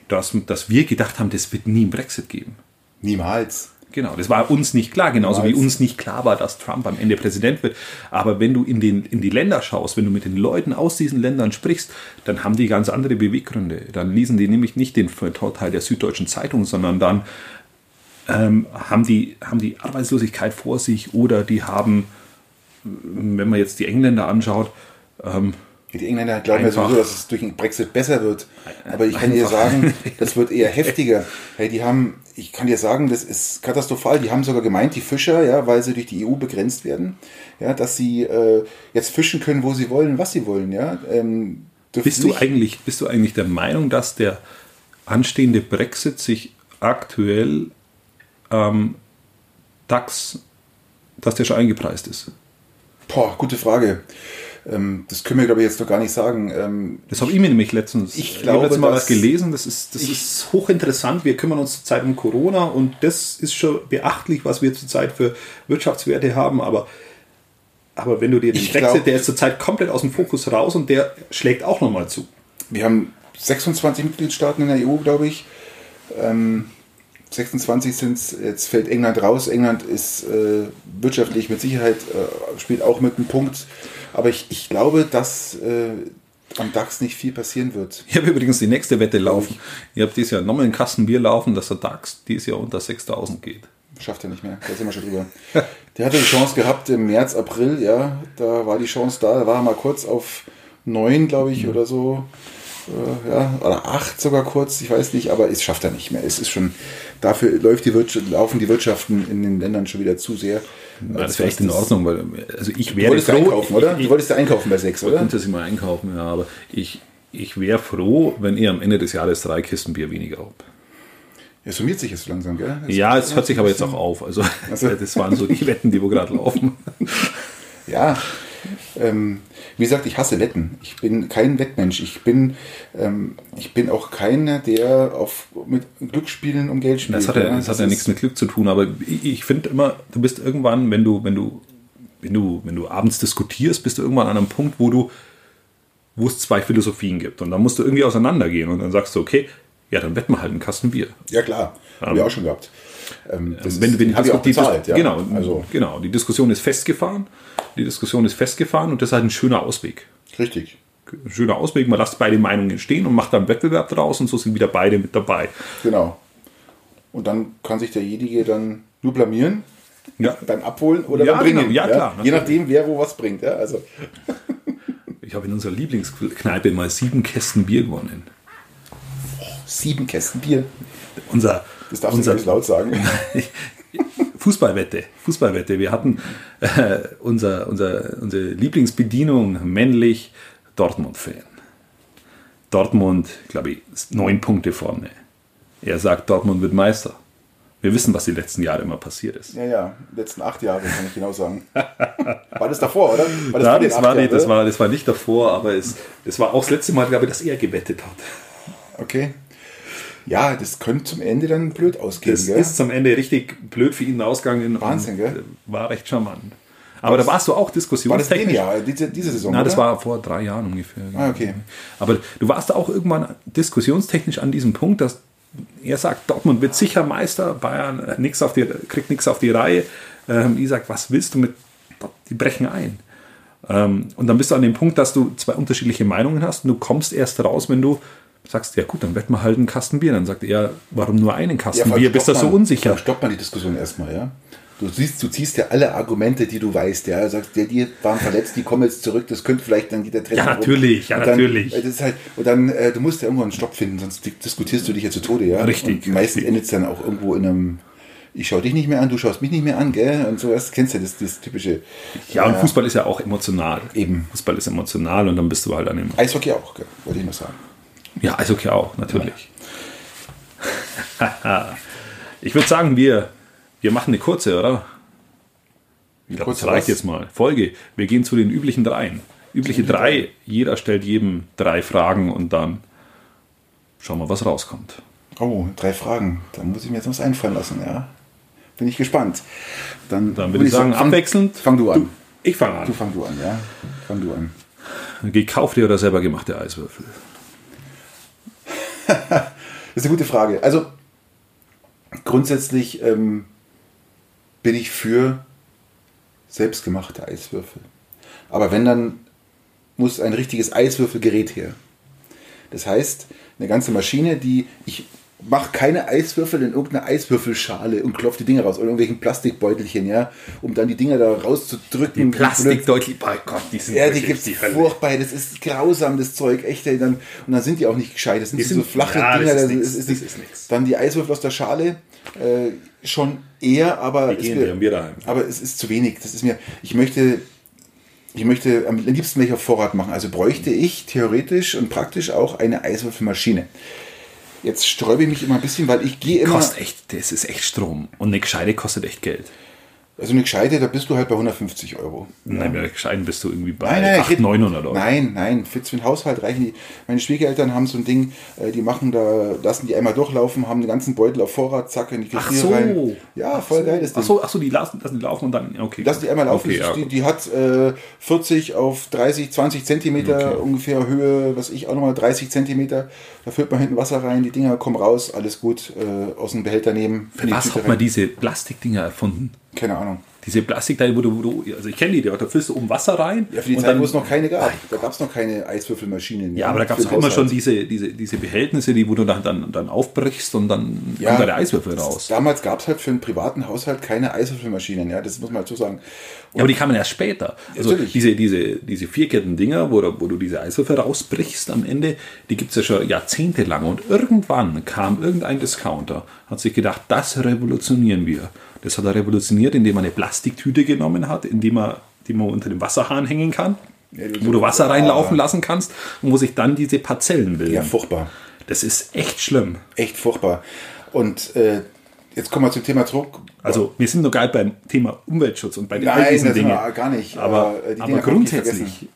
A: dass, dass wir gedacht haben, das wird nie einen Brexit geben.
B: Niemals.
A: Genau, das war uns nicht klar, genauso Niemals. wie uns nicht klar war, dass Trump am Ende Präsident wird. Aber wenn du in, den, in die Länder schaust, wenn du mit den Leuten aus diesen Ländern sprichst, dann haben die ganz andere Beweggründe. Dann lesen die nämlich nicht den Teil der Süddeutschen Zeitung, sondern dann ähm, haben, die, haben die Arbeitslosigkeit vor sich oder die haben, wenn man jetzt die Engländer anschaut, ähm,
B: die Engländer glauben ja sowieso, dass es durch den Brexit besser wird. Aber ich kann dir sagen, das wird eher heftiger. Hey, die haben, ich kann dir sagen, das ist katastrophal. Die haben sogar gemeint, die Fischer, ja, weil sie durch die EU begrenzt werden, ja, dass sie äh, jetzt fischen können, wo sie wollen, was sie wollen, ja. Ähm,
A: bist du eigentlich, bist du eigentlich der Meinung, dass der anstehende Brexit sich aktuell ähm, DAX, dass der schon eingepreist ist?
B: Boah, gute Frage. Ähm, das können wir, glaube ich, jetzt noch gar nicht sagen.
A: Ähm, das habe ich mir nämlich letztens.
B: Ich glaube,
A: ich letztens mal was gelesen. Das ist, das ist hochinteressant. Wir kümmern uns zurzeit um Corona und das ist schon beachtlich, was wir zurzeit für Wirtschaftswerte haben. Aber, aber wenn du dir den Brexit, glaub, der ist zurzeit komplett aus dem Fokus raus und der schlägt auch nochmal zu.
B: Wir haben 26 Mitgliedstaaten in der EU, glaube ich. Ähm, 26 sind es, jetzt fällt England raus. England ist äh, wirtschaftlich mit Sicherheit, äh, spielt auch mit einem Punkt. Aber ich, ich glaube, dass äh, am DAX nicht viel passieren wird.
A: Ich habe übrigens die nächste Wette laufen. Ihr habt dieses Jahr nochmal einen Kasten Bier laufen, dass der DAX dieses Jahr unter 6000 geht.
B: Schafft er nicht mehr, da sind wir schon drüber. Der hatte die Chance gehabt im März, April, ja, da war die Chance da, da war er mal kurz auf 9, glaube ich, mhm. oder so. Äh, ja, oder 8 sogar kurz, ich weiß nicht, aber es schafft er nicht mehr. Es ist schon, dafür läuft die Wirtschaft, laufen die Wirtschaften in den Ländern schon wieder zu sehr.
A: Ja, das wäre echt in Ordnung, weil also ich wäre
B: du wolltest froh, einkaufen, oder? du wolltest ja einkaufen bei 6, oder?
A: Ich mal einkaufen, ja, aber ich, ich wäre froh, wenn ihr am Ende des Jahres drei Kisten Bier weniger habt.
B: Ja, summiert sich jetzt so langsam, gell?
A: Das ja, es hört sich aber jetzt auch auf. Also, also. das waren so die Wetten, die wo gerade laufen.
B: Ja, ähm, wie gesagt, ich hasse Wetten. Ich bin kein Wettmensch. Ich bin, ähm, ich bin auch keiner, der auf, mit Glücksspielen um Geld spielt.
A: Das hat ja, das, das hat ja nichts mit Glück zu tun, aber ich, ich finde immer, du bist irgendwann, wenn du, wenn du, wenn du, wenn du abends diskutierst, bist du irgendwann an einem Punkt, wo du, wo es zwei Philosophien gibt. Und dann musst du irgendwie auseinandergehen und dann sagst du, okay, ja, dann wetten wir halt einen Kasten Bier.
B: Ja, klar. Haben um, wir auch schon gehabt.
A: Ähm, das wenn, wenn die, die, bezahlt, ja. Genau, also. genau, die Diskussion ist festgefahren. Die Diskussion ist festgefahren und das ist halt ein schöner Ausweg.
B: Richtig.
A: Ein schöner Ausweg, man lässt beide Meinungen stehen und macht dann Wettbewerb draus und so sind wieder beide mit dabei.
B: Genau. Und dann kann sich derjenige dann nur blamieren ja. beim Abholen oder ja, beim Bringen. Genau. Ja, klar. Ja? Je nachdem, wer wo was bringt. Ja, also.
A: ich habe in unserer Lieblingskneipe mal sieben Kästen Bier gewonnen.
B: Oh, sieben Kästen Bier?
A: Unser,
B: das darfst
A: unser,
B: du nicht laut sagen.
A: Fußballwette. Fußballwette. Wir hatten äh, unser, unser, unsere Lieblingsbedienung männlich Dortmund-Fan. Dortmund, glaube ich, neun Punkte vorne. Er sagt, Dortmund wird Meister. Wir wissen, was die letzten Jahre immer passiert ist.
B: Ja, ja, die letzten acht Jahre kann ich genau sagen. War das davor, oder?
A: War das, ja, das, war nicht, das, war, das war nicht davor, aber es, es war auch das letzte Mal, glaube ich, dass er gewettet hat.
B: Okay. Ja, das könnte zum Ende dann blöd ausgehen.
A: Das gell? ist zum Ende richtig blöd für ihn ausgegangen.
B: Wahnsinn, gell?
A: War recht charmant. Aber das, da warst du auch diskussionstechnisch.
B: War das Jahr, diese, diese Saison?
A: Na, das war vor drei Jahren ungefähr.
B: Ah, okay.
A: Aber du warst da auch irgendwann diskussionstechnisch an diesem Punkt, dass er sagt, Dortmund wird sicher Meister, Bayern äh, nix auf die, kriegt nichts auf die Reihe. Ähm, ich sage, was willst du mit, die brechen ein. Ähm, und dann bist du an dem Punkt, dass du zwei unterschiedliche Meinungen hast und du kommst erst raus, wenn du sagst, ja gut, dann wetten wir halt einen Kasten Bier. Dann sagt er, warum nur einen Kasten ja, Bier? Bist du so unsicher?
B: Stoppt man die Diskussion erstmal, ja. Du siehst, du ziehst ja alle Argumente, die du weißt, ja. Du sagst, der, die waren verletzt, die kommen jetzt zurück, das könnte vielleicht dann wieder
A: treffen. Ja, natürlich, ja,
B: dann,
A: natürlich.
B: Das ist halt, und dann, äh, du musst ja irgendwo einen Stopp finden, sonst diskutierst du dich ja zu Tode, ja.
A: Richtig.
B: Und meistens endet es dann auch irgendwo in einem, ich schaue dich nicht mehr an, du schaust mich nicht mehr an, gell? Und sowas kennst du das, das typische.
A: Ja, und Fußball ist ja auch emotional.
B: Eben.
A: Fußball ist emotional und dann bist du halt an dem.
B: Eishockey auch, gell? wollte ich mal sagen.
A: Ja, Eishockey auch, natürlich. Ja. ich würde sagen, wir, wir machen eine kurze, oder? Ich glaube, das reicht jetzt mal. Folge. Wir gehen zu den üblichen dreien. Übliche drei. Jeder stellt jedem drei Fragen und dann schauen wir, was rauskommt.
B: Oh, drei Fragen. Da muss ich mir jetzt was einfallen lassen, ja. Bin ich gespannt. Dann,
A: dann würde ich sagen, fang, abwechselnd.
B: Fang du an. Du,
A: ich fange an.
B: Du fang du an, ja. Fang du an.
A: Gekaufte oder selber gemachte Eiswürfel?
B: Das ist eine gute Frage. Also grundsätzlich ähm, bin ich für selbstgemachte Eiswürfel. Aber wenn, dann muss ein richtiges Eiswürfelgerät her. Das heißt, eine ganze Maschine, die ich mach keine Eiswürfel in irgendeine Eiswürfelschale und klopf die Dinger raus oder irgendwelchen Plastikbeutelchen, ja, um dann die Dinger da rauszudrücken.
A: Plastikbeutel, bei Gott,
B: die sind Ja, die gibt's die furchtbar, das ist grausam, das Zeug, echt, ey, dann, und dann sind die auch nicht gescheit, das sind, die sind so flache ja, Dinger, das ist, nix, ist, ist, ist nichts. Dann die Eiswürfel aus der Schale, äh, schon eher, aber,
A: die gehen, mir, wir daheim.
B: aber es ist zu wenig, das ist mir, ich möchte ich möchte am liebsten welcher Vorrat machen. Also bräuchte ich theoretisch und praktisch auch eine Eiswürfelmaschine. Jetzt sträube ich mich immer ein bisschen, weil ich gehe immer.
A: Kostet echt, das ist echt Strom. Und eine Gescheite kostet echt Geld.
B: Also eine gescheite, da bist du halt bei 150 Euro.
A: Nein, bei der gescheiten bist du irgendwie bei
B: nein, nein, 800, 900 Euro. Nein, nein, für, den Haushalt reichen die. Meine Schwiegereltern haben so ein Ding, äh, die machen da, lassen die einmal durchlaufen, haben den ganzen Beutel auf Vorrat, zack, in die
A: Küche Ach so. rein.
B: Ja, voll
A: ach
B: geil
A: das Ding. Ach so, ach so die lassen, lassen die laufen und dann, okay.
B: Lassen die einmal laufen. Okay, ja. die, die, hat äh, 40 auf 30, 20 Zentimeter okay. ungefähr Höhe, was ich auch nochmal 30 Zentimeter. Da füllt man hinten Wasser rein, die Dinger kommen raus, alles gut, äh, aus dem Behälter nehmen.
A: Für was hat man diese Plastikdinger erfunden?
B: Keine Ahnung.
A: Diese Plastikteile, wo du, wo du, also ich kenne die, da füllst du um Wasser rein.
B: Ja, für die Zeit, wo es noch keine gab. Da gab es noch keine Eiswürfelmaschinen.
A: Ja, aber da gab es immer schon diese, diese, diese Behältnisse, die, wo du dann, dann, dann aufbrichst und dann
B: ja, kommt da der Eiswürfel raus. Damals gab es halt für einen privaten Haushalt keine Eiswürfelmaschinen, ja, das muss man halt so sagen.
A: Und ja, aber die kamen erst später. Also natürlich. diese, diese, diese Vierketten-Dinger, wo, wo du diese Eiswürfel rausbrichst am Ende, die gibt es ja schon jahrzehntelang. Und irgendwann kam irgendein Discounter, hat sich gedacht, das revolutionieren wir. Das hat er revolutioniert, indem er eine Plastiktüte genommen hat, indem er, die man unter dem Wasserhahn hängen kann, ja, wo du Wasser reinlaufen lassen kannst und wo sich dann diese Parzellen bilden.
B: Ja, furchtbar.
A: Das ist echt schlimm.
B: Echt furchtbar. Und äh, jetzt kommen wir zum Thema Druck.
A: Also wir sind noch gar beim Thema Umweltschutz und bei
B: den Nein, diesen Dingen. gar nicht.
A: Aber, äh, aber grundsätzlich.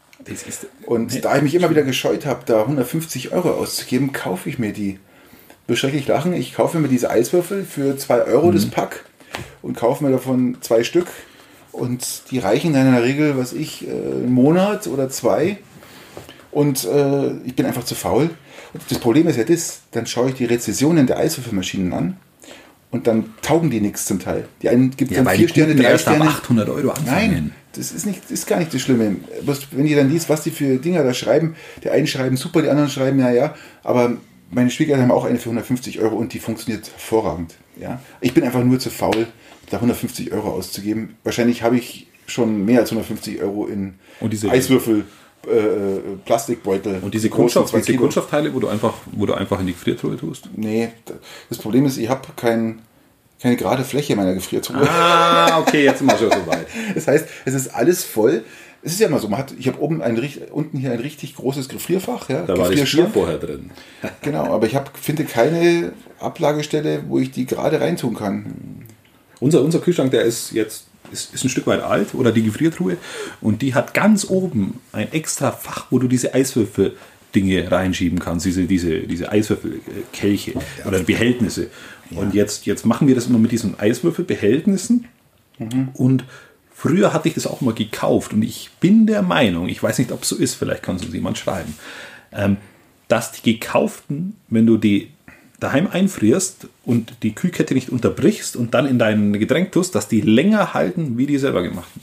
B: und nee, da ich mich immer wieder gescheut habe, da 150 Euro auszugeben, kaufe ich mir die. Beschrecklich lachen. Ich kaufe mir diese Eiswürfel für 2 Euro mhm. das Pack und kaufe mir davon zwei Stück. Und die reichen dann in der Regel, was ich, äh, einen Monat oder zwei. Und äh, ich bin einfach zu faul. Und das Problem ist ja das, dann schaue ich die Rezessionen der Eiswürfelmaschinen an und dann taugen die nichts zum Teil. Die einen gibt ja, dann vier Sterne, drei Sterne.
A: 800 Euro anfangen.
B: Nein, das ist, nicht, das ist gar nicht das Schlimme. Wenn ihr dann liest, was die für Dinger da schreiben, die einen schreiben super, die anderen schreiben ja, ja, aber meine Schwiegereltern haben auch eine für 150 Euro und die funktioniert hervorragend. Ja? Ich bin einfach nur zu faul, da 150 Euro auszugeben. Wahrscheinlich habe ich schon mehr als 150 Euro in Eiswürfel. Äh, Plastikbeutel.
A: Und diese, Kunststoff, diese Kunststoffteile, wo du, einfach, wo du einfach in die Gefriertruhe tust?
B: Nee, das Problem ist, ich habe kein, keine gerade Fläche meiner Gefriertruhe.
A: Ah, okay, jetzt sind wir schon so weit.
B: Das heißt, es ist alles voll es ist ja immer so, man hat, ich habe oben ein, unten hier ein richtig großes Gefrierfach. Ja,
A: da war das Bier vorher drin.
B: genau, aber ich hab, finde keine Ablagestelle, wo ich die gerade reintun kann.
A: Unser, unser Kühlschrank, der ist jetzt ist, ist ein Stück weit alt oder die Gefriertruhe und die hat ganz oben ein extra Fach, wo du diese Eiswürfel Dinge reinschieben kannst, diese, diese, diese Eiswürfelkelche oder Behältnisse. Ja. Und jetzt, jetzt machen wir das immer mit diesen Eiswürfelbehältnissen mhm. und Früher hatte ich das auch mal gekauft und ich bin der Meinung, ich weiß nicht, ob es so ist, vielleicht kann es uns jemand schreiben, ähm, dass die gekauften, wenn du die daheim einfrierst und die Kühlkette nicht unterbrichst und dann in dein Getränk tust, dass die länger halten wie die selber gemachten.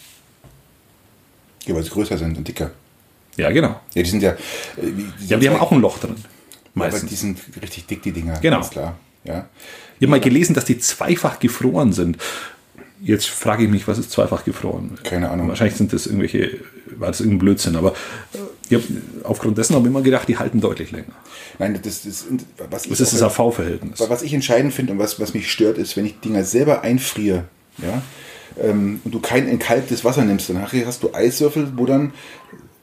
B: Ja, weil sie größer sind und dicker.
A: Ja, genau.
B: Ja, die sind ja. Äh,
A: die ja, die haben auch ein Loch drin.
B: Meistens. aber die sind richtig dick, die Dinger.
A: Genau. Klar. Ja. Ich habe mal gelesen, dass die zweifach gefroren sind. Jetzt frage ich mich, was ist zweifach gefroren?
B: Keine Ahnung.
A: Wahrscheinlich sind das irgendwelche, war das irgendein Blödsinn, aber ich hab, aufgrund dessen habe ich immer gedacht, die halten deutlich länger.
B: Nein, das, das,
A: was das ist das AV-Verhältnis.
B: Was ich entscheidend finde und was, was mich stört, ist, wenn ich Dinger selber einfriere, ja, ähm, und du kein entkalktes Wasser nimmst, dann hast du Eiswürfel, wo dann,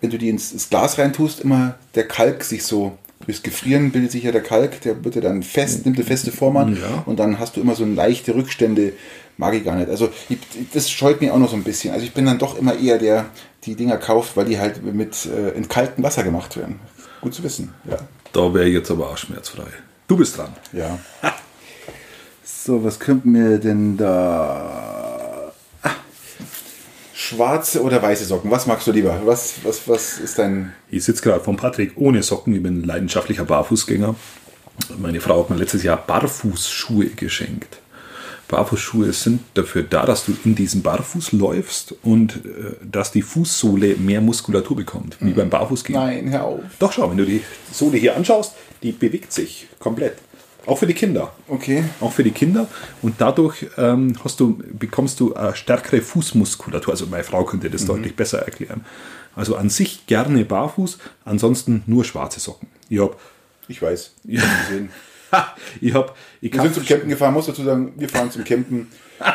B: wenn du die ins, ins Glas reintust, immer der Kalk sich so durchs Gefrieren bildet sich ja der Kalk, der wird ja dann fest, nimmt eine feste Form an ja. und dann hast du immer so leichte Rückstände mag ich gar nicht. Also ich, das scheut mich auch noch so ein bisschen. Also ich bin dann doch immer eher der, die Dinger kauft, weil die halt mit äh, in kaltem Wasser gemacht werden. Gut zu wissen. Ja.
A: Da wäre jetzt aber auch schmerzfrei. Du bist dran.
B: Ja. so, was könnten wir denn da? Schwarze oder weiße Socken? Was magst du lieber? Was, was, was ist dein.
A: Ich sitze gerade von Patrick ohne Socken. Ich bin leidenschaftlicher Barfußgänger. Meine Frau hat mir letztes Jahr Barfußschuhe geschenkt. Barfußschuhe sind dafür da, dass du in diesem Barfuß läufst und äh, dass die Fußsohle mehr Muskulatur bekommt, wie mhm. beim Barfußgehen.
B: Nein, hör auf.
A: Doch, schau, wenn du die Sohle hier anschaust, die bewegt sich komplett. Auch für die Kinder.
B: Okay.
A: Auch für die Kinder. Und dadurch ähm, hast du, bekommst du eine stärkere Fußmuskulatur. Also meine Frau könnte das deutlich besser erklären. Also an sich gerne barfuß, ansonsten nur schwarze Socken. Ich habe
B: Ich weiß. Ich
A: Ja. ich hab, ich
B: Wir
A: hab,
B: sind zum Campen gefahren, muss dazu sagen, wir fahren zum Campen.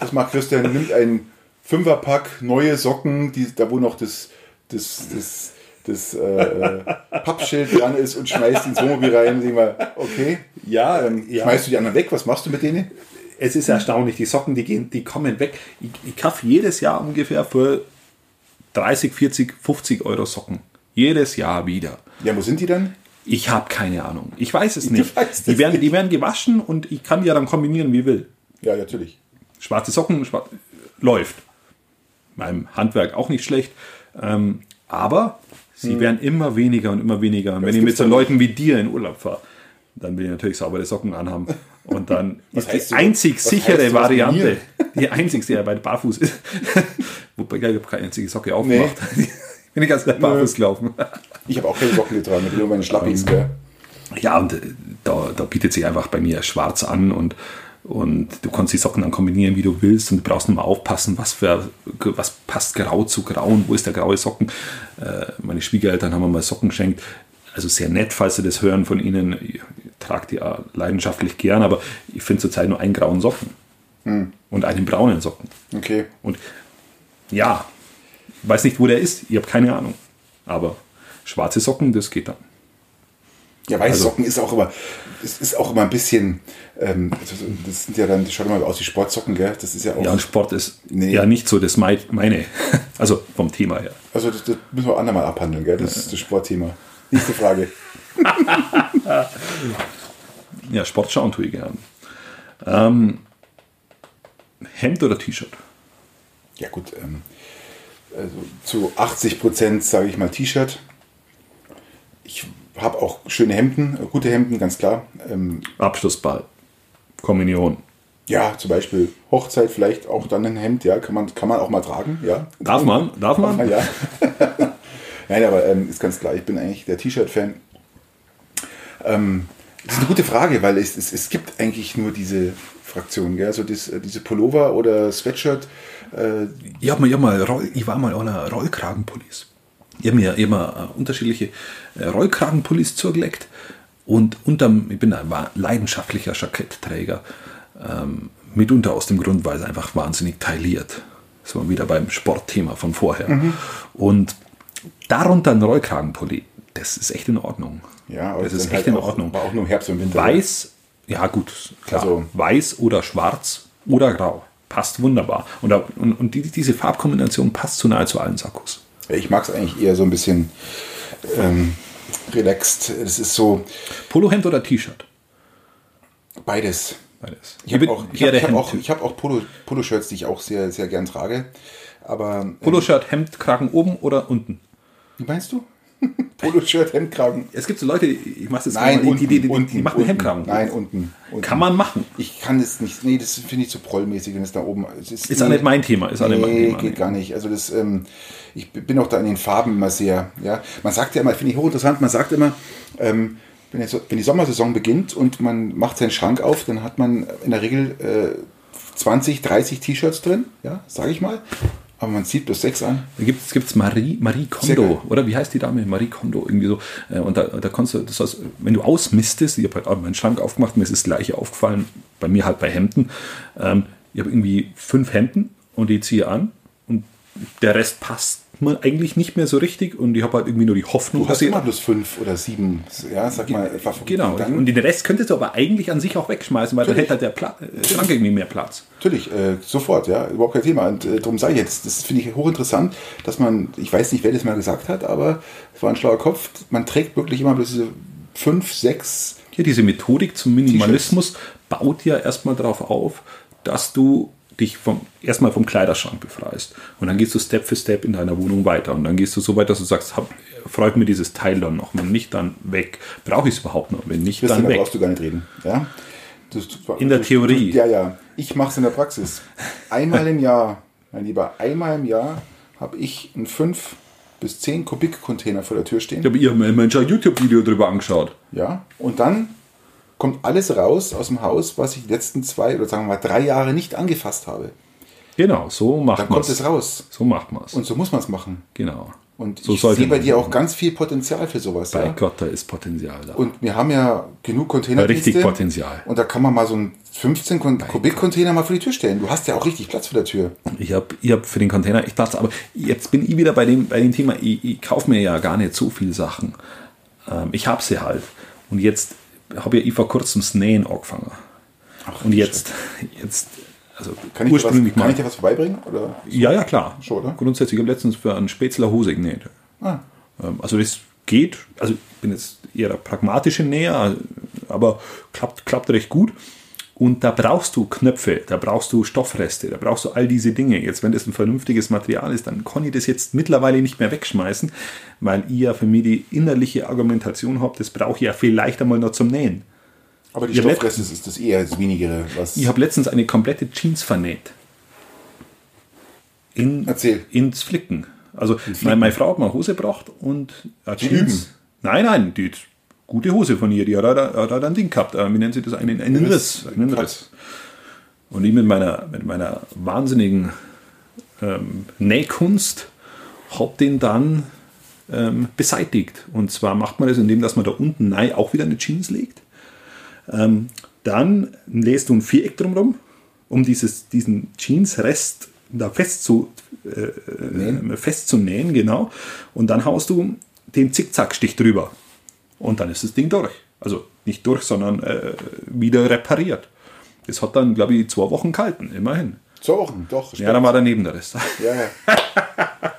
B: Das macht Christian, nimmt einen Fünferpack neue Socken, die, da wo noch das, das, das, das äh, Pappschild dran ist und schmeißt ins Wohnmobil rein. Denk mal, okay,
A: ja,
B: ähm,
A: ja.
B: schmeißt du die anderen weg? Was machst du mit denen?
A: es ist erstaunlich, die Socken, die gehen, die kommen weg. Ich, ich kaufe jedes Jahr ungefähr für 30, 40, 50 Euro Socken. Jedes Jahr wieder.
B: Ja, wo sind die dann?
A: Ich habe keine Ahnung. Ich weiß es nicht. die, werden,
B: nicht.
A: die werden gewaschen und ich kann die ja dann kombinieren, wie ich will.
B: Ja, natürlich.
A: Schwarze Socken schwar läuft. Meinem Handwerk auch nicht schlecht. Ähm, aber sie werden immer weniger und immer weniger. Und wenn ich mit so? Leuten wie dir in Urlaub fahre, dann will ich natürlich saubere Socken anhaben. Und dann ist die einzig
B: was
A: sichere Variante, die einzigste, die ja bei Barfuß ist, wobei ich habe keine einzige Socke aufgemacht. Bin ich ganz barfuß gelaufen.
B: Ich habe auch keine Socken getragen, ich bin nur meine
A: Ähm,
B: Schlappis, gell?
A: Ja, und äh, da, da bietet sich einfach bei mir schwarz an und, und du kannst die Socken dann kombinieren, wie du willst und du brauchst nur mal aufpassen, was, für, was passt grau zu grau und wo ist der graue Socken. Äh, meine Schwiegereltern haben mir mal Socken geschenkt. Also sehr nett, falls sie das hören von ihnen. Ich trage die leidenschaftlich gern, aber ich finde zurzeit nur einen grauen Socken und einen braunen Socken.
B: Okay.
A: Und ja, ich weiß nicht, wo der ist. Ich habe keine Ahnung. Aber schwarze Socken, das geht dann.
B: Ja, weiße
A: Also-
B: Socken ist auch immer, es ist auch immer ein bisschen, ähm, das, sind ja dann, schaut immer aus wie Sportsocken, gell? Das ist ja auch,
A: Ja, und Sport ist
B: Nee.
A: ja nicht so das mei- meine. Also vom Thema her.
B: also das, das müssen wir andermal abhandeln, gell? Das ist das Sportthema. Nächste Frage.
A: Ja, Sport schauen tue ich gern. Ähm, Hemd oder T-Shirt?
B: Ja gut, ähm, also zu 80 Prozent sage ich mal T-Shirt. Ich habe auch schöne Hemden, äh, gute Hemden, ganz klar. Ähm,
A: Abschlussball. Kommunion.
B: ja, zum Beispiel Hochzeit vielleicht auch dann ein Hemd, ja, kann man, kann man auch mal tragen, ja.
A: Darf man? Darf man?
B: Ah, ja. Nein, aber ähm, ist ganz klar, ich bin eigentlich der T-Shirt-Fan. Ähm, das ist eine gute Frage, weil es, es, es gibt eigentlich nur diese Fraktion, gell? Also das, äh, diese Pullover oder Sweatshirt. Äh,
A: Ich, hab mal, ich, hab mal, ich war mal an einer Rollkragenpullis. Ich habe mir immer äh, unterschiedliche äh, Rollkragenpullis zugelegt und unterm, ich bin ein leidenschaftlicher Jackettträger. Ähm, mitunter aus dem Grund, weil es einfach wahnsinnig tailliert. War wieder beim Sportthema von vorher. Und darunter ein Rollkragenpulli, das ist echt in Ordnung.
B: ja, aber
A: das ist echt
B: halt
A: in Ordnung.
B: War auch nur Herbst und Winter.
A: Weiß, ja gut, klar.
B: Also-
A: weiß oder schwarz oder grau. Passt wunderbar. Und, und, und die, diese Farbkombination passt zu nahezu allen Sakkos.
B: Ich mag es eigentlich eher so ein bisschen ähm, relaxed. Es ist so
A: Polohemd oder T-Shirt?
B: beides.
A: Beides.
B: Ich habe auch, ich hab, ich hab auch, ich hab auch Polo, Poloshirts, die ich auch sehr, sehr gern trage. Aber ähm,
A: Poloshirt, Hemd, Kragen oben oder unten?
B: wie meinst du? Poloshirт, Hemdkragen.
A: Es gibt so Leute, ich mache das
B: Nein, unten,
A: die, die, die,
B: unten,
A: die machen
B: unten.
A: Hemdkragen.
B: Nein, unten, unten.
A: Kann man machen.
B: Ich kann das nicht. Nee, das finde ich zu prollmäßig, wenn es da oben es ist.
A: Ist auch nicht mein Thema. Ist nicht mein
B: Nee,
A: Thema.
B: geht gar nicht. Also das, ähm, ich bin auch da in den Farben immer sehr, ja. Man sagt ja immer, finde ich hochinteressant, man sagt immer, ähm, wenn, die So- wenn die Sommersaison beginnt und man macht seinen Schrank auf, dann hat man in der Regel äh, 20, 30 T-Shirts drin, ja, sage ich mal. Aber man zieht bloß sechs an.
A: Da gibt es Marie, Marie. Kondo, oder wie heißt die Dame? Marie Kondo, irgendwie so. Äh, Und da, da kannst du, das heißt, wenn du ausmistest, ich habe halt auch meinen Schrank aufgemacht, mir ist das gleiche aufgefallen, bei mir halt bei Hemden. Ähm, ich habe irgendwie fünf Hemden und die ziehe an und der Rest passt mir eigentlich nicht mehr so richtig und ich habe halt irgendwie nur die Hoffnung,
B: Du hast immer bloß fünf oder sieben, ja, sag mal, Favoriten.
A: Genau,
B: Dann,
A: und den Rest könntest du aber eigentlich an sich auch wegschmeißen, weil dann hätte halt der Pla äh, Schrank irgendwie mehr Platz.
B: Natürlich, äh, sofort, ja, überhaupt kein Thema. Und äh, darum sei jetzt, das finde ich hochinteressant, dass man, ich weiß nicht, wer das mal gesagt hat, aber es war ein schlauer Kopf, man trägt wirklich immer bloß diese fünf, sechs,
A: Hier diese Methodik zum Minimalismus baut ja erstmal darauf auf, dass du dich vom, erstmal vom Kleiderschrank befreist. Und dann gehst du Step für Step in deiner Wohnung weiter. Und dann gehst du so weit, dass du sagst, hab, freut mir dieses Teil dann noch. Wenn nicht, dann weg. Brauche ich es überhaupt noch? Wenn nicht,
B: Christian,
A: dann
B: da
A: weg.
B: brauchst du gar nicht reden. Ja? Das,
A: In der Theorie.
B: ja, ja. Ich mache es in der Praxis. Einmal im Jahr, mein Lieber, einmal im Jahr habe ich einen 5 bis 10 Kubik Container vor der Tür stehen.
A: Ich habe ihr Mensch ein YouTube-Video drüber angeschaut.
B: Ja, und dann kommt alles raus aus dem Haus, was ich die letzten zwei oder sagen wir mal drei Jahre nicht angefasst habe.
A: Genau, so macht
B: Dann
A: man
B: kommt es raus.
A: So macht man es.
B: Und so muss man es machen.
A: Genau.
B: Und
A: so
B: ich sehe bei dir
A: es
B: auch ganz viel Potenzial für sowas.
A: Bei
B: Ja?
A: Gott, da ist Potenzial da.
B: Und wir haben ja genug Container.
A: Richtig Potenzial.
B: Und da kann man mal so einen 15 Kon- Kubik-Container mal vor die Tür stellen. Du hast ja auch richtig Platz vor der Tür.
A: Ich habe ich hab für den Container echt Platz, aber jetzt bin ich wieder bei dem, bei dem Thema, ich, ich kaufe mir ja gar nicht so viele Sachen. Ähm, ich habe sie halt. Und jetzt habe ja ich vor kurzem das Nähen angefangen.
B: Ach,
A: Und jetzt, jetzt also
B: Kann ich, dir was,
A: ursprünglich
B: kann
A: mal.
B: ich dir was vorbeibringen? Oder?
A: Ja, ja, klar.
B: Schon, oder?
A: Grundsätzlich, ich habe letztens für einen Spätzler Hose genäht.
B: Ah,
A: Ähm, Also das geht. Also ich bin jetzt eher der pragmatische Näher, aber klappt, klappt recht gut. Und da brauchst du Knöpfe, da brauchst du Stoffreste, da brauchst du all diese Dinge. Jetzt, wenn das ein vernünftiges Material ist, dann kann ich das jetzt mittlerweile nicht mehr wegschmeißen, weil ich ja für mich die innerliche Argumentation habe, das brauche ich ja vielleicht einmal noch zum Nähen.
B: aber die Stoffreste ist das eher das Wenigere. Was
A: Ich habe letztens eine komplette Jeans vernäht. In,
B: Erzähl.
A: Ins Flicken. Also meine, meine Frau hat mal Hose gebracht und
B: Zum
A: Jeans.
B: Üben?
A: Nein, nein, die gute Hose von ihr, die hat, da- hat, da ein Ding gehabt. Äh, Wie nennen sie das? Einen, einen Riss. Einen. Riss. Und ich mit meiner, mit meiner wahnsinnigen ähm, Nähkunst habe den dann ähm, beseitigt. Und zwar macht man das, indem dass man da unten nein auch wieder eine Jeans legt. Ähm, dann lässt du ein Viereck drumherum, um dieses, diesen Jeansrest da fest zu, äh, festzunähen, genau. Und dann haust du den Zickzackstich drüber. Und dann ist das Ding durch. Also nicht durch, sondern äh, wieder repariert. Das hat dann, glaube ich, zwei Wochen gehalten, immerhin.
B: Zwei Wochen, doch.
A: Ja, dann war daneben der Rest.
B: ja, ja.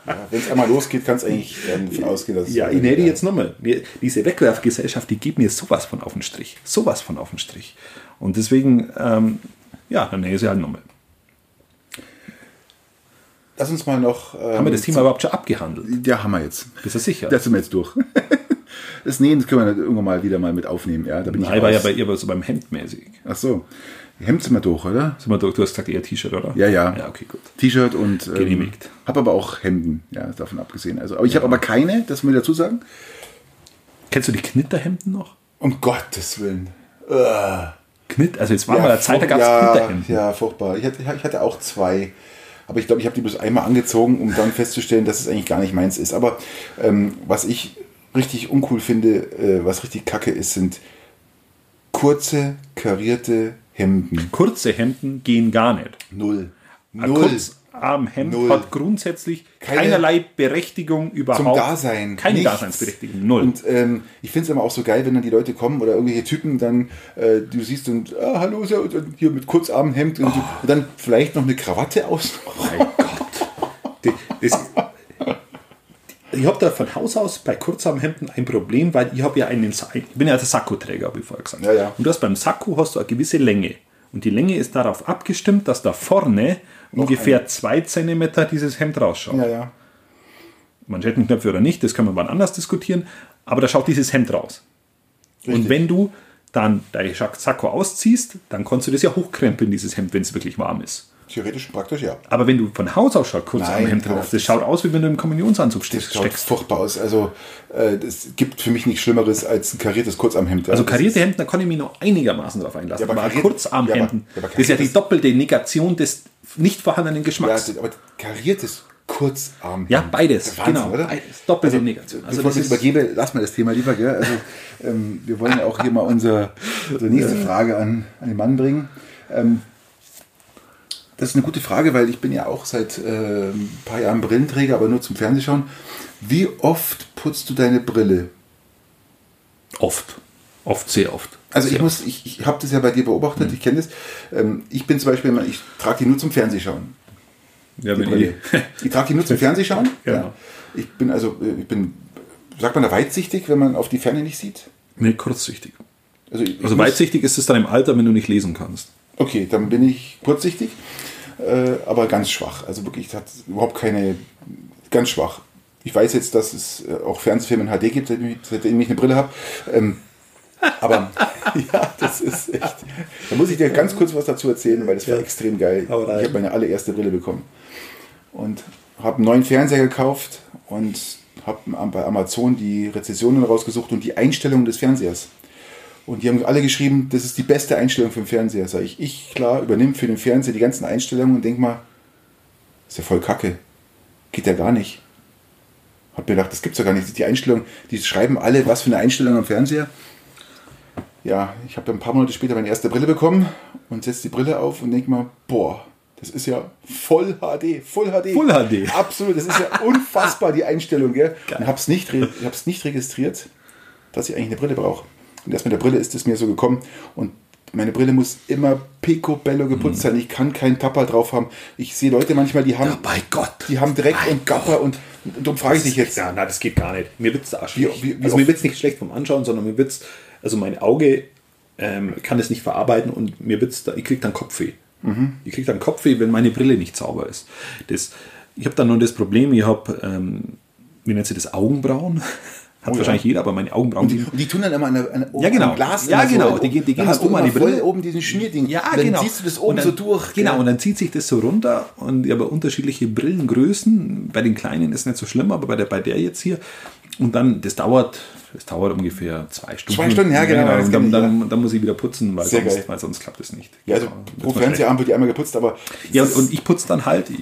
B: ja Wenn es einmal losgeht, kann es eigentlich ähm, davon ausgehen, dass es
A: Ja, ich nähe die jetzt nochmal. Diese Wegwerfgesellschaft, die gibt mir sowas von auf den Strich. Sowas von auf den Strich. Und deswegen, ähm, ja, dann nähe ich sie halt nochmal.
B: Lass uns mal noch. Ähm,
A: Haben wir das Thema überhaupt schon abgehandelt?
B: Ja, haben wir jetzt.
A: Bist du sicher?
B: Da sind wir jetzt durch. Das Nähen das können wir irgendwann mal wieder mal mit aufnehmen. Ja, da bin ich
A: Nein, war ja bei ihr aber so beim Hemd mäßig.
B: Ach so. Hemd sind wir durch, oder?
A: Sind wir durch, du hast gesagt eher T-Shirt, oder?
B: Ja, ja.
A: Ja, okay, gut.
B: T-Shirt und ähm,
A: Genehmigt.
B: habe aber auch Hemden, ja, davon abgesehen. Also, aber ich habe aber keine, das muss ich dazu sagen.
A: Kennst du die Knitterhemden noch?
B: Um Gottes Willen. Uah.
A: Knitt, also jetzt war mal eine Zeit, da gab es
B: ja,
A: Knitterhemden.
B: ja, furchtbar. Ich hatte, ich hatte auch zwei. Aber ich glaube, ich habe die bloß einmal angezogen, um dann festzustellen, dass es eigentlich gar nicht meins ist. Aber ähm, was ich richtig uncool finde, äh, was richtig kacke ist, sind kurze, karierte Hemden.
A: Kurze Hemden gehen gar nicht.
B: Null.
A: Ein
B: Null.
A: Kurzarmhemd
B: Null.
A: hat grundsätzlich
B: Keine-
A: keinerlei Berechtigung überhaupt.
B: Zum Dasein.
A: Keine
B: Nichts.
A: Daseinsberechtigung. Null.
B: Und ähm, ich finde es immer auch so geil, wenn dann die Leute kommen oder irgendwelche Typen dann, äh, du siehst und, ah, hallo, und hier mit Kurzarmhemd und, so, und dann vielleicht noch eine Krawatte aus.
A: Mein Gott. Das, das, ich habe da von Haus aus bei Kurzarmhemden ein Problem, weil ich habe ja einen, ich bin ja der Sakkoträger, habe ich vorher gesagt.
B: Ja, ja.
A: Und du hast beim Sakko hast du eine gewisse Länge. Und die Länge ist darauf abgestimmt, dass da vorne ungefähr zwei Zentimeter dieses Hemd rausschaut.
B: Ja, ja.
A: Manschettenknöpfe oder nicht, das kann man wann anders diskutieren, aber da schaut dieses Hemd raus. Und
B: Richtig.
A: wenn du dann dein Sakko ausziehst, dann kannst du das ja hochkrempeln, dieses Hemd, wenn es wirklich warm ist.
B: Theoretisch praktisch, ja.
A: Aber wenn du von Haus aus schaut, kurz
B: Nein,
A: am Hemd drauf, das schaut aus, wie wenn du im Kommunionsanzug ste-
B: Das schaut
A: steckst.
B: furchtbar aus. Also äh, es gibt für mich nichts Schlimmeres als ein kariertes Kurzarmhemd.
A: Also karierte Hemden, da kann ich mich noch einigermaßen drauf einlassen.
B: Ja, aber
A: aber Kurzarmhemden,
B: ja, ja,
A: das ist ja die doppelte Negation des nicht vorhandenen
B: Ja,
A: Geschmacks.
B: das- aber kariertes Kurzarmhemd.
A: Ja, beides,
B: Wahnsinn,
A: genau.
B: Oder?
A: Doppelte Negation.
B: Also
A: Also
B: bevor
A: das
B: ich übergebe, lass mal das Thema lieber. Gell? Also, ähm, wir wollen ja auch hier mal unser, unsere nächste Frage an, an den Mann bringen. Ähm, das ist eine gute Frage, weil ich bin ja auch seit äh, ein paar Jahren Brillenträger, aber nur zum Fernsehschauen. Wie oft putzt du deine Brille?
A: Oft. Oft, sehr oft.
B: Also
A: sehr
B: ich muss, ich, ich habe das ja bei dir beobachtet, ich kenne das. Ähm, ich bin zum Beispiel, immer- ich trage die nur zum Fernsehschauen.
A: Ja,
B: die
A: wenn
B: Brille.
A: ich,
B: Ich trage die nur zum Fernsehschauen.
A: Genau.
B: Ich bin also, äh, ich bin, sagt man da weitsichtig, wenn man auf die Ferne nicht sieht?
A: nee, kurzsichtig.
B: Also,
A: Also weitsichtig ist es dann im Alter, wenn du nicht lesen kannst.
B: Okay, dann bin ich kurzsichtig, äh, aber ganz schwach. Also wirklich, hat überhaupt keine, ganz schwach. Ich weiß jetzt, dass es äh, auch Fernsehfilme in HD gibt, seitdem ich, eine Brille habe. Ähm, aber ja, das ist echt. Da muss ich dir ganz kurz was dazu erzählen, weil das war
A: Ja.
B: extrem geil. Ich habe meine allererste Brille bekommen und habe einen neuen Fernseher gekauft und habe bei Amazon die Rezessionen rausgesucht und die Einstellungen des Fernsehers. Und die haben alle geschrieben, das ist die beste Einstellung für den Fernseher. Sag ich, ich klar, übernehme für den Fernseher die ganzen Einstellungen und denk mal, ist ja voll kacke. Geht ja gar nicht. Hab mir gedacht, das gibt's ja gar nicht. Die Einstellung, die schreiben alle, was für eine Einstellung am Fernseher. Ja, ich habe dann ein paar Monate später meine erste Brille bekommen und setze die Brille auf und denke mal, boah, das ist ja voll HD, Full HD.
A: Full HD.
B: Absolut, das ist ja unfassbar, die Einstellung. Gell? Und habe es nicht, ich hab's nicht registriert, dass ich eigentlich eine Brille brauche. Und erst mit der Brille ist es mir so gekommen. Und meine Brille muss immer picobello geputzt sein. Ich kann keinen Tapper drauf haben. Ich sehe Leute manchmal, die haben,
A: Ja, bei Gott.
B: die haben Dreck
A: Bei
B: und Gapper und, und darum frage ich dich jetzt.
A: Ja, nein, das geht gar nicht. Mir wird es da schlecht.
B: wie- wie
A: also mir
B: oft-
A: wird es nicht schlecht vom Anschauen, sondern mir wird es, also mein Auge ähm, kann es nicht verarbeiten und mir wird's da, ich kriege dann Kopfweh.
B: Mhm.
A: Ich kriege dann Kopfweh, wenn meine Brille nicht sauber ist. Das, ich habe dann nur das Problem, ich habe, ähm, wie nennt sie das, Augenbrauen? Hat
B: Oh ja.
A: wahrscheinlich jeder, aber meine Augenbrauen,
B: Und die, und die tun dann immer der, an der,
A: Ja, genau.
B: am Glas
A: Ja, genau.
B: So,
A: Die die
B: da
A: gehen
B: hast
A: oben an die
B: voll
A: Brille.
B: oben diesen Schmierding.
A: Ja,
B: dann
A: genau.
B: ziehst du das oben
A: dann,
B: so durch.
A: Genau,
B: gell?
A: und dann zieht sich das so runter und ja, aber unterschiedliche Brillengrößen. Bei den kleinen ist nicht so schlimm, aber bei der, bei der jetzt hier. Und dann, das dauert, das dauert ungefähr zwei Stunden.
B: Zwei Stunden, ja, genau, kenn
A: dann,
B: ich,
A: dann, dann muss ich wieder putzen, weil,
B: Sehr
A: sonst,
B: geil.
A: weil sonst klappt es nicht.
B: Ja, also
A: Genau,
B: pro Fernsehabend wird die einmal geputzt, aber
A: Ja, und, und ich putze dann halt, ich,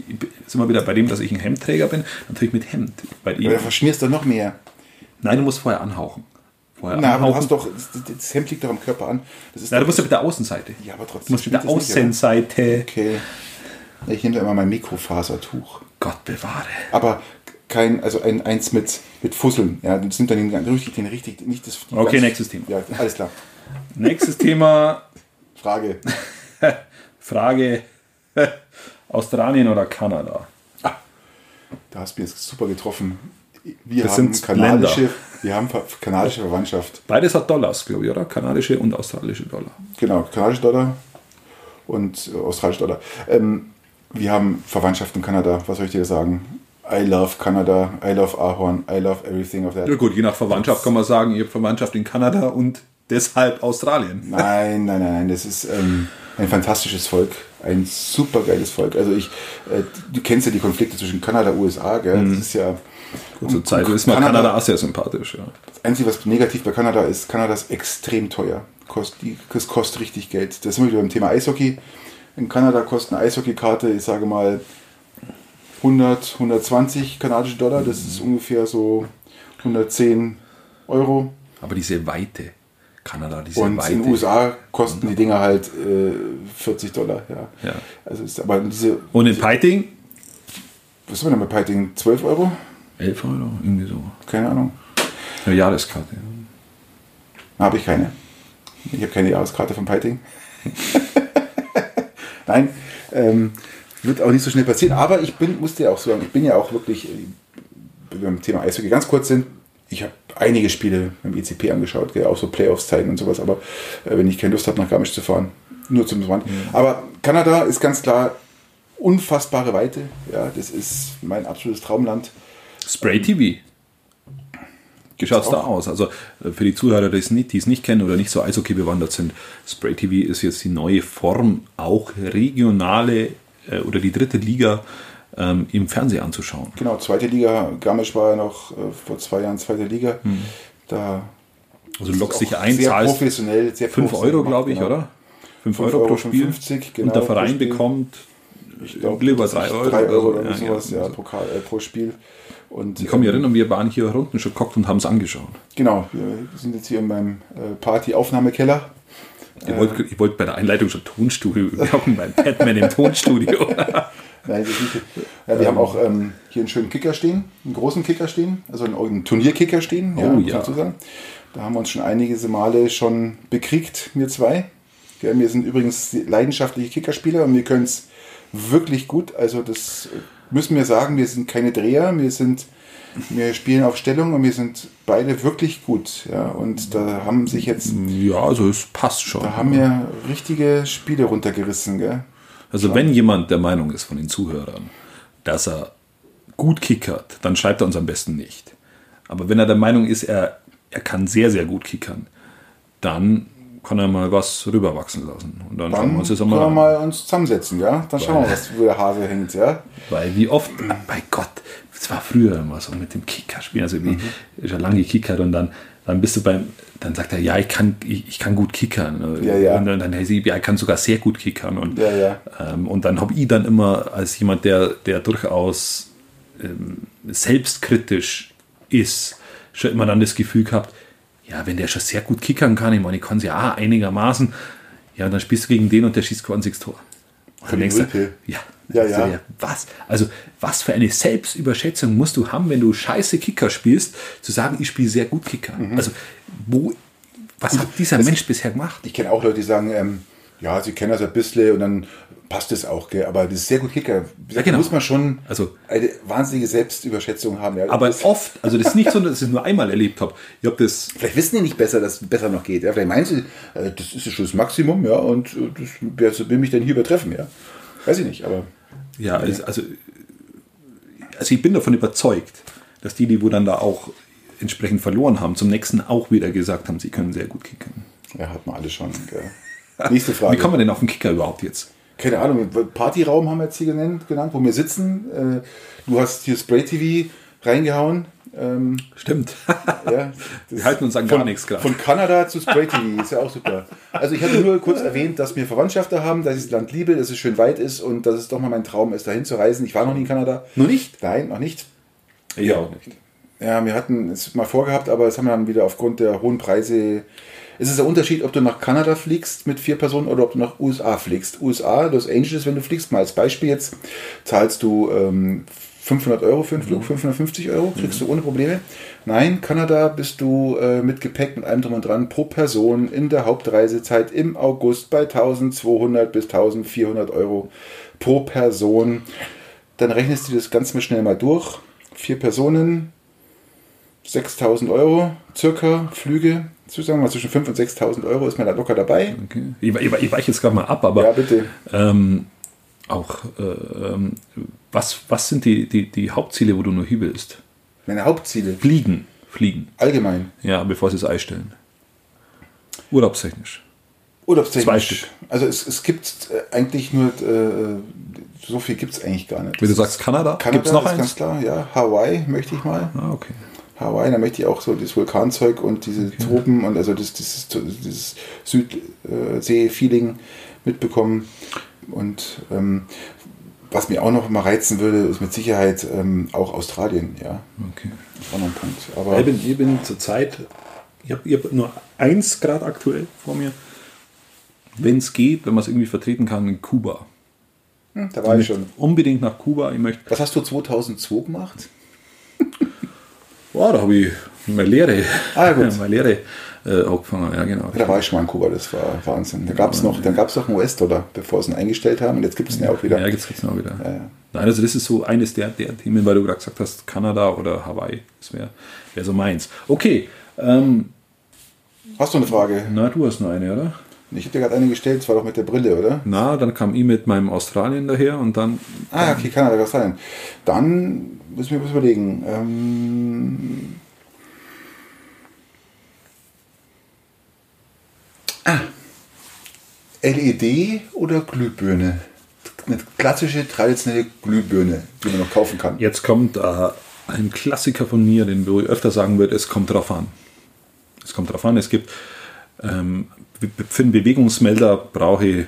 A: sind wir wieder bei dem, dass ich ein Hemdträger bin, natürlich mit Hemd. Bei ihm,
B: da verschmierst du noch mehr.
A: Nein, du musst vorher anhauchen. Vorher
B: Na, aber du
A: anhauchen.
B: hast doch, das, das Hemd liegt doch am Körper an. Das ist
A: Nein, du musst ja mit der Außenseite.
B: Ja, aber trotzdem
A: Du musst mit der
B: nicht?
A: Außenseite.
B: Okay. Ich nehme da immer mein Mikrofasertuch.
A: Gott bewahre.
B: Aber kein, also ein, eins mit, mit Fusseln. Ja, das nimmt dann den, richtig, den richtig, nicht das.
A: Okay, nächstes Thema.
B: Ja, alles klar.
A: Nächstes Thema,
B: Frage.
A: Frage, Australien oder Kanada?
B: Da hast du mich jetzt super getroffen. Wir
A: Das
B: haben
A: sind
B: kanadische,
A: Länder.
B: wir haben kanadische Verwandtschaft.
A: Beides hat Dollars, glaube ich, oder? Kanadische und australische Dollar.
B: Genau, kanadische Dollar und äh, australische Dollar. Ähm, wir haben Verwandtschaft in Kanada. Was soll ich dir sagen? I love Kanada, I love Ahorn, I love everything of that.
A: Ja gut, je nach Verwandtschaft kann man sagen, ihr habt Verwandtschaft in Kanada und deshalb Australien.
B: Nein, nein, nein, nein, das ist ähm, ein fantastisches Volk, ein super geiles Volk. Also ich, äh, du kennst ja die Konflikte zwischen Kanada und USA, gell? Das ist ja
A: Gut, zur Zeit ist mir
B: Kanada-
A: Kanada auch sehr sympathisch. Ja.
B: das Einzige, was negativ bei Kanada ist, Kanada ist extrem teuer. Kost, das kostet richtig Geld. Da sind wir wieder beim Thema Eishockey. In Kanada kostet eine Eishockeykarte, ich sage mal, 100, 120 kanadische Dollar. Das ist ungefähr so 110 Euro.
A: Aber diese Weite, Kanada, diese
B: Und
A: Weite.
B: in den USA kosten die Dinger halt äh, 40 Dollar. Ja.
A: Ja.
B: Also ist aber diese,
A: Und in Piting?
B: was sind wir denn bei Piting? 12 Euro?
A: 11 Euro, irgendwie so.
B: Keine Ahnung.
A: Eine Jahreskarte.
B: Habe ich keine. Ich habe keine Jahreskarte von Piting. Nein, ähm, wird auch nicht so schnell passieren. Aber ich bin, muss dir auch sagen, ich bin ja auch wirklich, äh, beim Thema Eishockey ganz kurz sind, ich habe einige Spiele beim ECP angeschaut, gell, auch so Playoffs-Zeiten und sowas, aber äh, wenn ich keine Lust habe, nach Garmisch zu fahren, nur zum Rand. Aber Kanada ist ganz klar unfassbare Weite. Ja, das ist mein absolutes Traumland.
A: Spray TV. Wie schaut es da aus? Also äh, für die Zuhörer, die es nicht, nicht kennen oder nicht so Eishockey bewandert sind, Spray TV ist jetzt die neue Form, auch regionale äh, oder die dritte Liga ähm, im Fernsehen anzuschauen.
B: Genau, zweite Liga. Garmisch war ja noch äh, vor zwei Jahren zweite Liga. Da
A: Also lockst dich ein,
B: sehr
A: zahlst
B: professionell, sehr
A: 5
B: professionell
A: Euro, glaube ich,
B: genau.
A: oder? 5
B: 5
A: Euro pro
B: Euro
A: Spiel.
B: 55, genau,
A: Und der Verein bekommt
B: Ich glaube,
A: lieber 3 Euro.
B: 3 Euro
A: oder
B: oder
A: so.
B: sowas, ja,
A: also.
B: pro, äh, pro Spiel. Und,
A: Ich kann mich
B: ähm,
A: erinnern, wir waren hier unten schon geguckt und haben es angeschaut.
B: Genau, wir sind jetzt hier in meinem äh, Party-Aufnahmekeller.
A: Ich wollte ich wollt bei der Einleitung schon Tonstudio machen, beim Batman im Tonstudio.
B: Nein, das ist nicht, ja, wir haben auch ähm, hier einen schönen Kicker stehen, einen großen Kicker stehen, also einen, einen Turnierkicker stehen.
A: Oh, ja.
B: man dazu sagen. Da haben wir uns schon einige Male schon bekriegt, wir zwei. Ja, wir sind übrigens leidenschaftliche Kickerspieler und wir können es wirklich gut. Also das müssen wir sagen, wir sind keine Dreher, wir sind, wir spielen auf Stellung und wir sind beide wirklich gut. Ja, und da haben sich jetzt,
A: ja, also es passt schon.
B: da haben wir richtige Spiele runtergerissen, gell?
A: Also wenn jemand der Meinung ist von den Zuhörern, dass er gut kickert, dann schreibt er uns am besten nicht. Aber wenn er der Meinung ist, er, er kann sehr, sehr gut kickern, dann kann er mal was rüberwachsen lassen. Und dann, schauen
B: Dann
A: wir uns das
B: können wir mal uns zusammensetzen, ja? Dann schauen wir, was, wo der Hase hängt, ja?
A: Weil wie oft, bei Gott, es war früher immer so mit dem Kicker spielen, also
B: Mhm.
A: wie schon lange gekickert und dann dann bist du beim, dann sagt er, ja, ich kann, ich, ich kann gut kickern.
B: Ja, ja.
A: Und dann heißt ich, ja, ich kann sogar sehr gut kickern. Und,
B: Ja, ja.
A: Ähm, und dann habe ich dann immer als jemand, der, der durchaus ähm, selbstkritisch ist, schon immer dann das Gefühl gehabt, ja, wenn der schon sehr gut kickern kann, ich meine, ich kann es ja auch einigermaßen, ja, dann spielst du gegen den und der schießt quasi ins Tor. Und dann denkst du, ja,
B: Ja, ja.
A: dir, was? Also, was für eine Selbstüberschätzung musst du haben, wenn du scheiße Kicker spielst, zu sagen, ich spiele sehr gut Kicker.
B: Mhm.
A: Also, wo, was hat dieser Mensch bisher gemacht?
B: Ich kenne auch Leute, die sagen, ähm, ja, sie kennen das ein bisschen und dann passt es auch, gell? aber das ist sehr gut Kicker. Wie gesagt,
A: genau.
B: muss man schon
A: Also-
B: eine wahnsinnige Selbstüberschätzung haben. Ja.
A: Aber oft, also das ist nicht so, dass ich es nur einmal erlebt habe. Ich habe das
B: vielleicht wissen die nicht besser, dass es besser noch geht. Ja? Vielleicht meinen sie, äh, das ist ja schon das Maximum, ja, und äh, das, will mich denn hier übertreffen, ja. Weiß ich nicht, aber
A: Ja, also, also, also ich bin davon überzeugt, dass die, die wo dann da auch entsprechend verloren haben, zum nächsten auch wieder gesagt haben, sie können sehr gut kickern.
B: ja, hat man alles schon. Gell. Nächste Frage.
A: Wie kommen wir denn auf den Kicker überhaupt jetzt?
B: Keine Ahnung, Partyraum haben wir jetzt hier genannt, genannt wo wir sitzen. Äh, du hast hier Spray-TV reingehauen. Ähm,
A: Stimmt.
B: ja,
A: Wir halten uns an
B: von,
A: gar nichts gerade.
B: Von Kanada zu Spray TV, ist ja auch super. Also ich hatte nur kurz erwähnt, dass wir Verwandtschaft da haben, dass ich das Land liebe, dass es schön weit ist und dass es doch mal mein Traum ist, dahin zu reisen. Ich war noch nie in Kanada.
A: Noch nicht?
B: Nein, noch nicht.
A: Ich auch nicht.
B: Ja, wir hatten es mal vorgehabt, aber das haben wir dann wieder aufgrund der hohen Preise. Es ist der Unterschied, ob du nach Kanada fliegst mit vier Personen oder ob du nach USA fliegst. USA, Los Angeles, wenn du fliegst, mal als Beispiel jetzt, zahlst du ähm, 500 Euro für einen Flug, 550 Euro, kriegst du ohne Probleme. Nein, Kanada bist du äh, mit Gepäck, mit allem drum und dran, pro Person in der Hauptreisezeit im August bei 1200 bis 1400 Euro pro Person. Dann rechnest du das ganz mal schnell mal durch. Vier Personen, 6000 Euro circa Flüge, zusammen mal zwischen 5.000 und 6.000 Euro ist man da locker dabei.
A: Okay. Ich, ich, ich weiche jetzt gerade mal ab, aber
B: Ja, bitte.
A: ähm, auch, äh, ähm, was, was sind die, die, die Hauptziele, wo du nur willst?
B: Meine Hauptziele,
A: Fliegen. Fliegen.
B: allgemein.
A: Ja, bevor sie es einstellen. Urlaubstechnisch.
B: Urlaubstechnisch.
A: Zwei Stück.
B: Also es, es gibt äh, eigentlich nur, äh, so viel gibt es eigentlich gar nicht.
A: Wie du sagst, Kanada?
B: Kanada
A: Gibt es noch
B: ist
A: eins?
B: ganz klar, ja. Hawaii möchte ich mal.
A: Ah, okay.
B: Hawaii, da möchte ich auch so das Vulkanzeug und diese Tropen und also das, dieses, dieses Südsee-Feeling mitbekommen. Und ähm, was mir auch noch mal reizen würde, ist mit Sicherheit ähm, auch Australien, ja.
A: okay.
B: Das ist auch noch ein Punkt. Aber
A: Ich bin, ich bin zurzeit, ich habe hab nur eins Grad aktuell vor mir. Wenn es geht, wenn man es irgendwie vertreten kann, in Kuba.
B: hm, da war ich schon.
A: Unbedingt nach Kuba. Ich möchte,
B: Was hast du 2002 gemacht?
A: Boah, da habe ich meine Lehre,
B: Ah, gut.
A: meine Lehre äh, angefangen. Ja, genau.
B: Da war ich schon mal in Kuba, das war Wahnsinn. Da gab es noch, dann gab es noch einen US-Dollar, bevor sie ihn eingestellt haben und jetzt gibt es ihn ja auch wieder.
A: Ja, jetzt gibt es noch wieder.
B: Ja, ja.
A: Nein, also das ist so eines der, der Themen, weil du gerade gesagt hast, Kanada oder Hawaii. Das wäre wär so meins. Okay, ähm,
B: Hast du eine Frage?
A: na, du hast noch eine, oder?
B: Ich habe dir gerade eine gestellt, das war doch mit der Brille, oder?
A: Na, dann kam ich mit meinem Australien daher und dann
B: Ah, okay, Kanada, Australien. Dann müssen wir was überlegen. Ähm, ah, LED oder Glühbirne? Eine klassische, traditionelle Glühbirne, die man noch kaufen kann.
A: Jetzt kommt äh, ein Klassiker von mir, den ich öfter sagen würde, es kommt drauf an. Es kommt drauf an, es gibt ähm, für einen Bewegungsmelder brauche ich,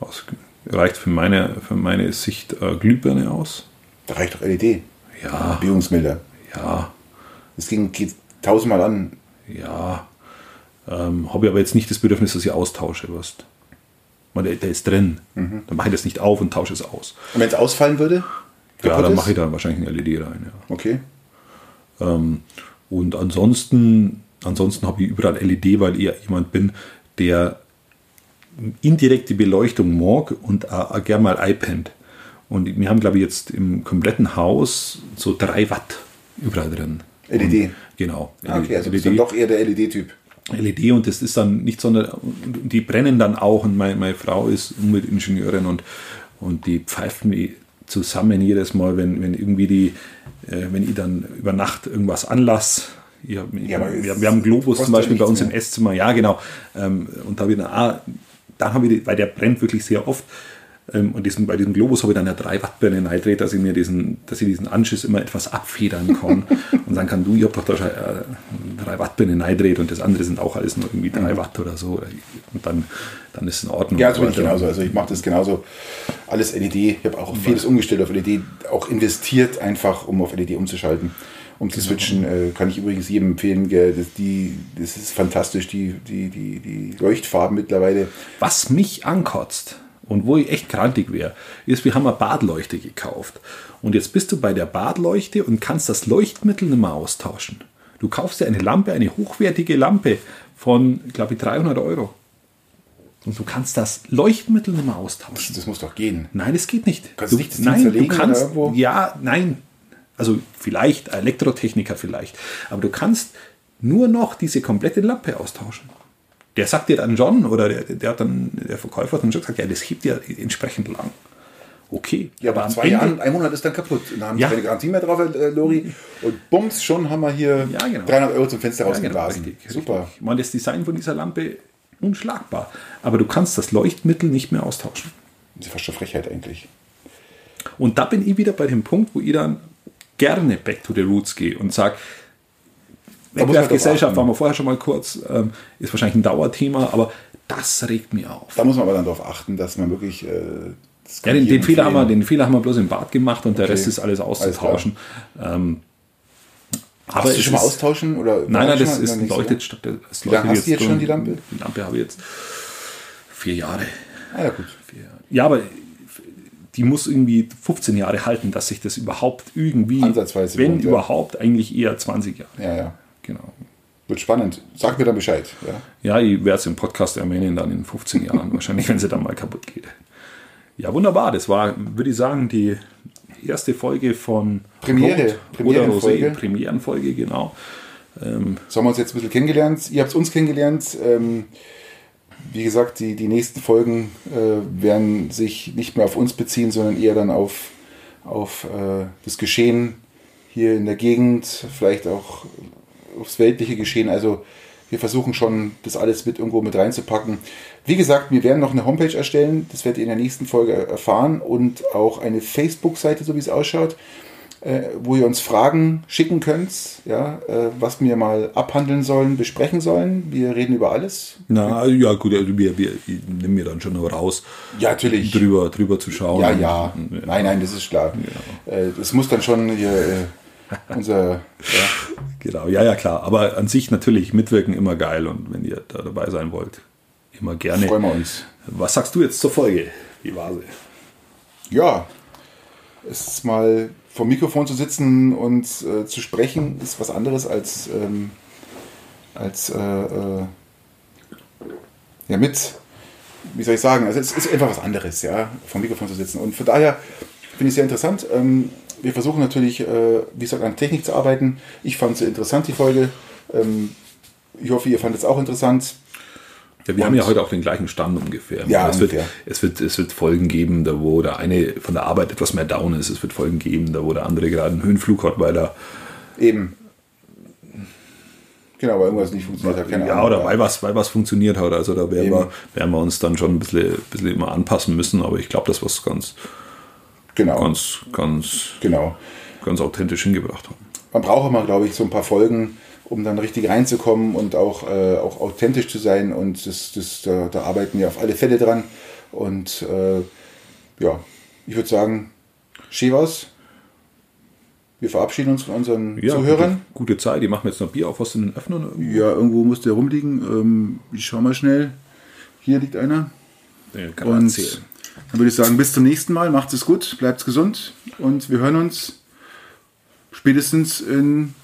A: aus, reicht für meine, für meine Sicht äh, Glühbirne aus.
B: Da reicht doch LED.
A: Ja,
B: Bewegungsmelder.
A: ja,
B: Das ging, geht tausendmal an.
A: ja. Ähm, Habe ich aber jetzt nicht das Bedürfnis, dass ich austausche, weißt Weil der, der ist drin. Dann mache ich das nicht auf und tausche es aus.
B: Und wenn es ausfallen würde?
A: Ja, dann mache ich da wahrscheinlich eine LED rein. Ja.
B: Okay.
A: Ähm, und ansonsten, ansonsten habe ich überall LED, weil ich jemand bin, der indirekte Beleuchtung mag und auch, auch gern mal iPad. Und wir haben, glaube ich, jetzt im kompletten Haus so 3 Watt überall drin.
B: LED.
A: Und, genau.
B: Ah, okay, also bist du doch eher der LED-Typ.
A: LED und das ist dann nicht so eine, die brennen dann auch und meine, meine Frau ist Umweltingenieurin und, und die pfeifen mich zusammen jedes Mal, wenn, wenn irgendwie die, äh, wenn ich dann über Nacht irgendwas anlass. Ich hab,
B: Ja,
A: wir, wir haben Globus zum Beispiel bei uns
B: nichts
A: im Esszimmer, ja genau. Ähm, und da habe ich dann, ah, dann habe ich, weil der brennt wirklich sehr oft, und diesen, bei diesem Globus habe ich dann ja drei Wattbirnen reingedreht, dass ich mir diesen, dass ich diesen Anschiss immer etwas abfedern kann und sagen kann, du, ich habe doch da schon äh, drei Wattbirnen reingedreht und das andere sind auch alles nur irgendwie drei Watt oder so. Und dann, dann ist es in Ordnung.
B: Ja, das bin ich genauso. Also ich mache das genauso. Alles LED. Ich habe auch vieles umgestellt auf LED, auch investiert einfach, um auf LED umzuschalten. Um zu switchen, äh, kann ich übrigens jedem empfehlen. Das, die, das ist fantastisch, die, die, die, die Leuchtfarben mittlerweile.
A: Was mich ankotzt und wo ich echt krantig wäre, ist, wir haben eine Badleuchte gekauft. Und jetzt bist du bei der Badleuchte und kannst das Leuchtmittel nicht mehr austauschen. Du kaufst dir eine Lampe, eine hochwertige Lampe von, glaube ich, 300 Euro. Und du kannst das Leuchtmittel nicht mehr austauschen.
B: Das muss doch gehen.
A: Nein, es geht nicht.
B: Kannst
A: du,
B: nicht das
A: nein, du kannst,
B: irgendwo?
A: ja, nein. Also vielleicht Elektrotechniker vielleicht, aber du kannst nur noch diese komplette Lampe austauschen. Der sagt dir dann schon, oder der, der hat dann, der Verkäufer hat dann schon gesagt, ja, das hebt ja entsprechend lang. Okay.
B: Ja, aber
A: am
B: zwei Jahren, ein Monat ist dann kaputt. Dann haben
A: Ja.
B: keine Garantie mehr drauf, äh, Lori. Und bums, schon haben wir hier
A: Ja, genau.
B: 300 Euro zum Fenster
A: Ja, genau,
B: rausgeblasen.
A: richtig,
B: Super.
A: Ich meine, das Design von dieser Lampe unschlagbar. Aber du kannst das Leuchtmittel nicht mehr austauschen.
B: Das ist fast schon Frechheit eigentlich.
A: Und da bin ich wieder bei dem Punkt, wo ich dann gerne back to the roots gehe und sage,
B: Da
A: Wegwerfgesellschaft waren wir vorher schon mal kurz, ähm, ist wahrscheinlich ein Dauerthema, aber das regt mich auf.
B: Da muss man aber dann darauf achten, dass man wirklich. Äh,
A: Ja, den, den, Fehler haben wir, den Fehler haben wir bloß im Bad gemacht und der
B: Okay.
A: Rest ist alles auszutauschen. ähm, aber
B: Hast du schon mal austauschen? Oder
A: Nein, nein, das ist
B: so?
A: leuchtet. statt- das
B: Wie lange
A: leuchtet
B: hast du jetzt schon die Lampe?
A: Die Lampe habe ich jetzt vier Jahre.
B: Ah, ja, gut.
A: Vier Jahre. Ja, aber die muss irgendwie 15 Jahre halten, dass sich das überhaupt irgendwie,
B: Ansatzweise
A: wenn
B: ja.
A: überhaupt, eigentlich eher 20 Jahre.
B: Ja, ja.
A: Genau.
B: Wird spannend. Sag mir dann Bescheid. Ja.
A: Ja, ich werde es im Podcast erwähnen, dann in 15 Jahren, wahrscheinlich, wenn sie dann mal kaputt geht. Ja, wunderbar. Das war, würde ich sagen, die erste Folge von
B: Premiere.
A: Rot oder
B: Premierenfolge.
A: Rosé. Premierenfolge, genau.
B: So haben wir uns jetzt ein bisschen kennengelernt. Ihr habt uns kennengelernt. Ähm, wie gesagt, die, die nächsten Folgen äh, werden sich nicht mehr auf uns beziehen, sondern eher dann auf, auf äh, das Geschehen hier in der Gegend, vielleicht auch aufs weltliche Geschehen. Also wir versuchen schon, das alles mit irgendwo mit reinzupacken. Wie gesagt, wir werden noch eine Homepage erstellen, das werdet ihr in der nächsten Folge erfahren und auch eine Facebook-Seite, so wie es ausschaut, äh, wo ihr uns Fragen schicken könnt, ja, äh, was wir mal abhandeln sollen, besprechen sollen. Wir reden über alles.
A: Na, ja, gut, also wir, wir ich nehme mir dann schon noch raus,
B: Ja, natürlich.
A: drüber, drüber zu schauen.
B: Ja, ja. Nein, nein, das ist klar. Äh, Das muss dann schon hier äh, unser. Ja.
A: Genau, ja, ja, klar. Aber an sich natürlich mitwirken immer geil und wenn ihr da dabei sein wollt, immer gerne.
B: Freuen wir uns.
A: Was sagst du jetzt zur Folge? Wie war sie?
B: Ja, es ist mal vor dem Mikrofon zu sitzen und äh, zu sprechen, ist was anderes als, ähm, als äh, äh, ja, mit, wie soll ich sagen, also es ist einfach was anderes, ja, vor dem Mikrofon zu sitzen. Und von daher finde ich sehr interessant. Ähm, wir versuchen natürlich, äh, wie gesagt, an Technik zu arbeiten. Ich fand es interessant, die Folge. Ähm, ich hoffe, ihr fandet es auch interessant.
A: Ja, wir
B: Und-
A: haben ja heute auch den gleichen Stand ungefähr.
B: Ja,
A: es, wird, es, wird, es wird Folgen geben, da wo der eine von der Arbeit etwas mehr down ist. Es wird Folgen geben, da wo der andere gerade einen Höhenflug hat, weil er
B: Eben. Genau, weil irgendwas nicht funktioniert hat. Keine
A: ja,
B: Ahnung.
A: oder weil was, weil was funktioniert hat. Also da werden wir, werden wir uns dann schon ein bisschen, bisschen immer anpassen müssen. Aber ich glaube, dass wir es ganz,
B: Genau.
A: ganz, ganz,
B: Genau.
A: ganz authentisch hingebracht haben.
B: Man braucht immer, glaube ich, so ein paar Folgen, um dann richtig reinzukommen und auch, äh, auch authentisch zu sein. Und das, das, da, da arbeiten wir auf alle Fälle dran. Und äh, ja, ich würde sagen, Chivas, wir verabschieden uns von unseren
A: Ja,
B: Zuhörern.
A: Gute, gute Zeit. Die machen jetzt noch Bier auf aus den Öffnern.
B: Ja, irgendwo muss der rumliegen. Ähm, ich schau mal schnell. Hier liegt einer.
A: Ja, kann
B: Und
A: erzählen.
B: Dann würde ich sagen, bis zum nächsten Mal. Macht es gut, bleibt gesund und wir hören uns spätestens in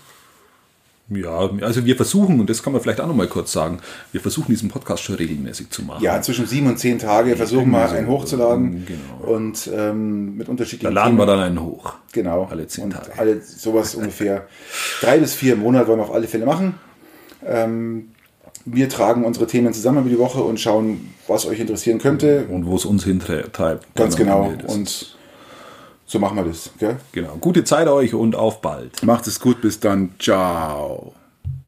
A: Ja, also wir versuchen, und das kann man vielleicht auch noch mal kurz sagen, wir versuchen diesen Podcast schon regelmäßig zu machen.
B: ja, zwischen sieben und zehn Tage versuchen wir
A: so.
B: einen hochzuladen
A: Genau.
B: und ähm, mit
A: da
B: unterschiedlichen
A: laden wir
B: Themen.
A: dann einen hoch.
B: genau
A: alle zehn
B: und
A: Tage.
B: alle sowas ungefähr drei bis vier im Monat wollen wir auf alle Fälle machen. Ähm, wir tragen unsere Themen zusammen über die Woche und schauen, was euch interessieren könnte.
A: Und wo es uns hintreibt.
B: Ganz genau.
A: Das-
B: Und so machen wir das. Gell?
A: genau. Gute Zeit euch und auf bald.
B: Macht es gut, bis dann. Ciao.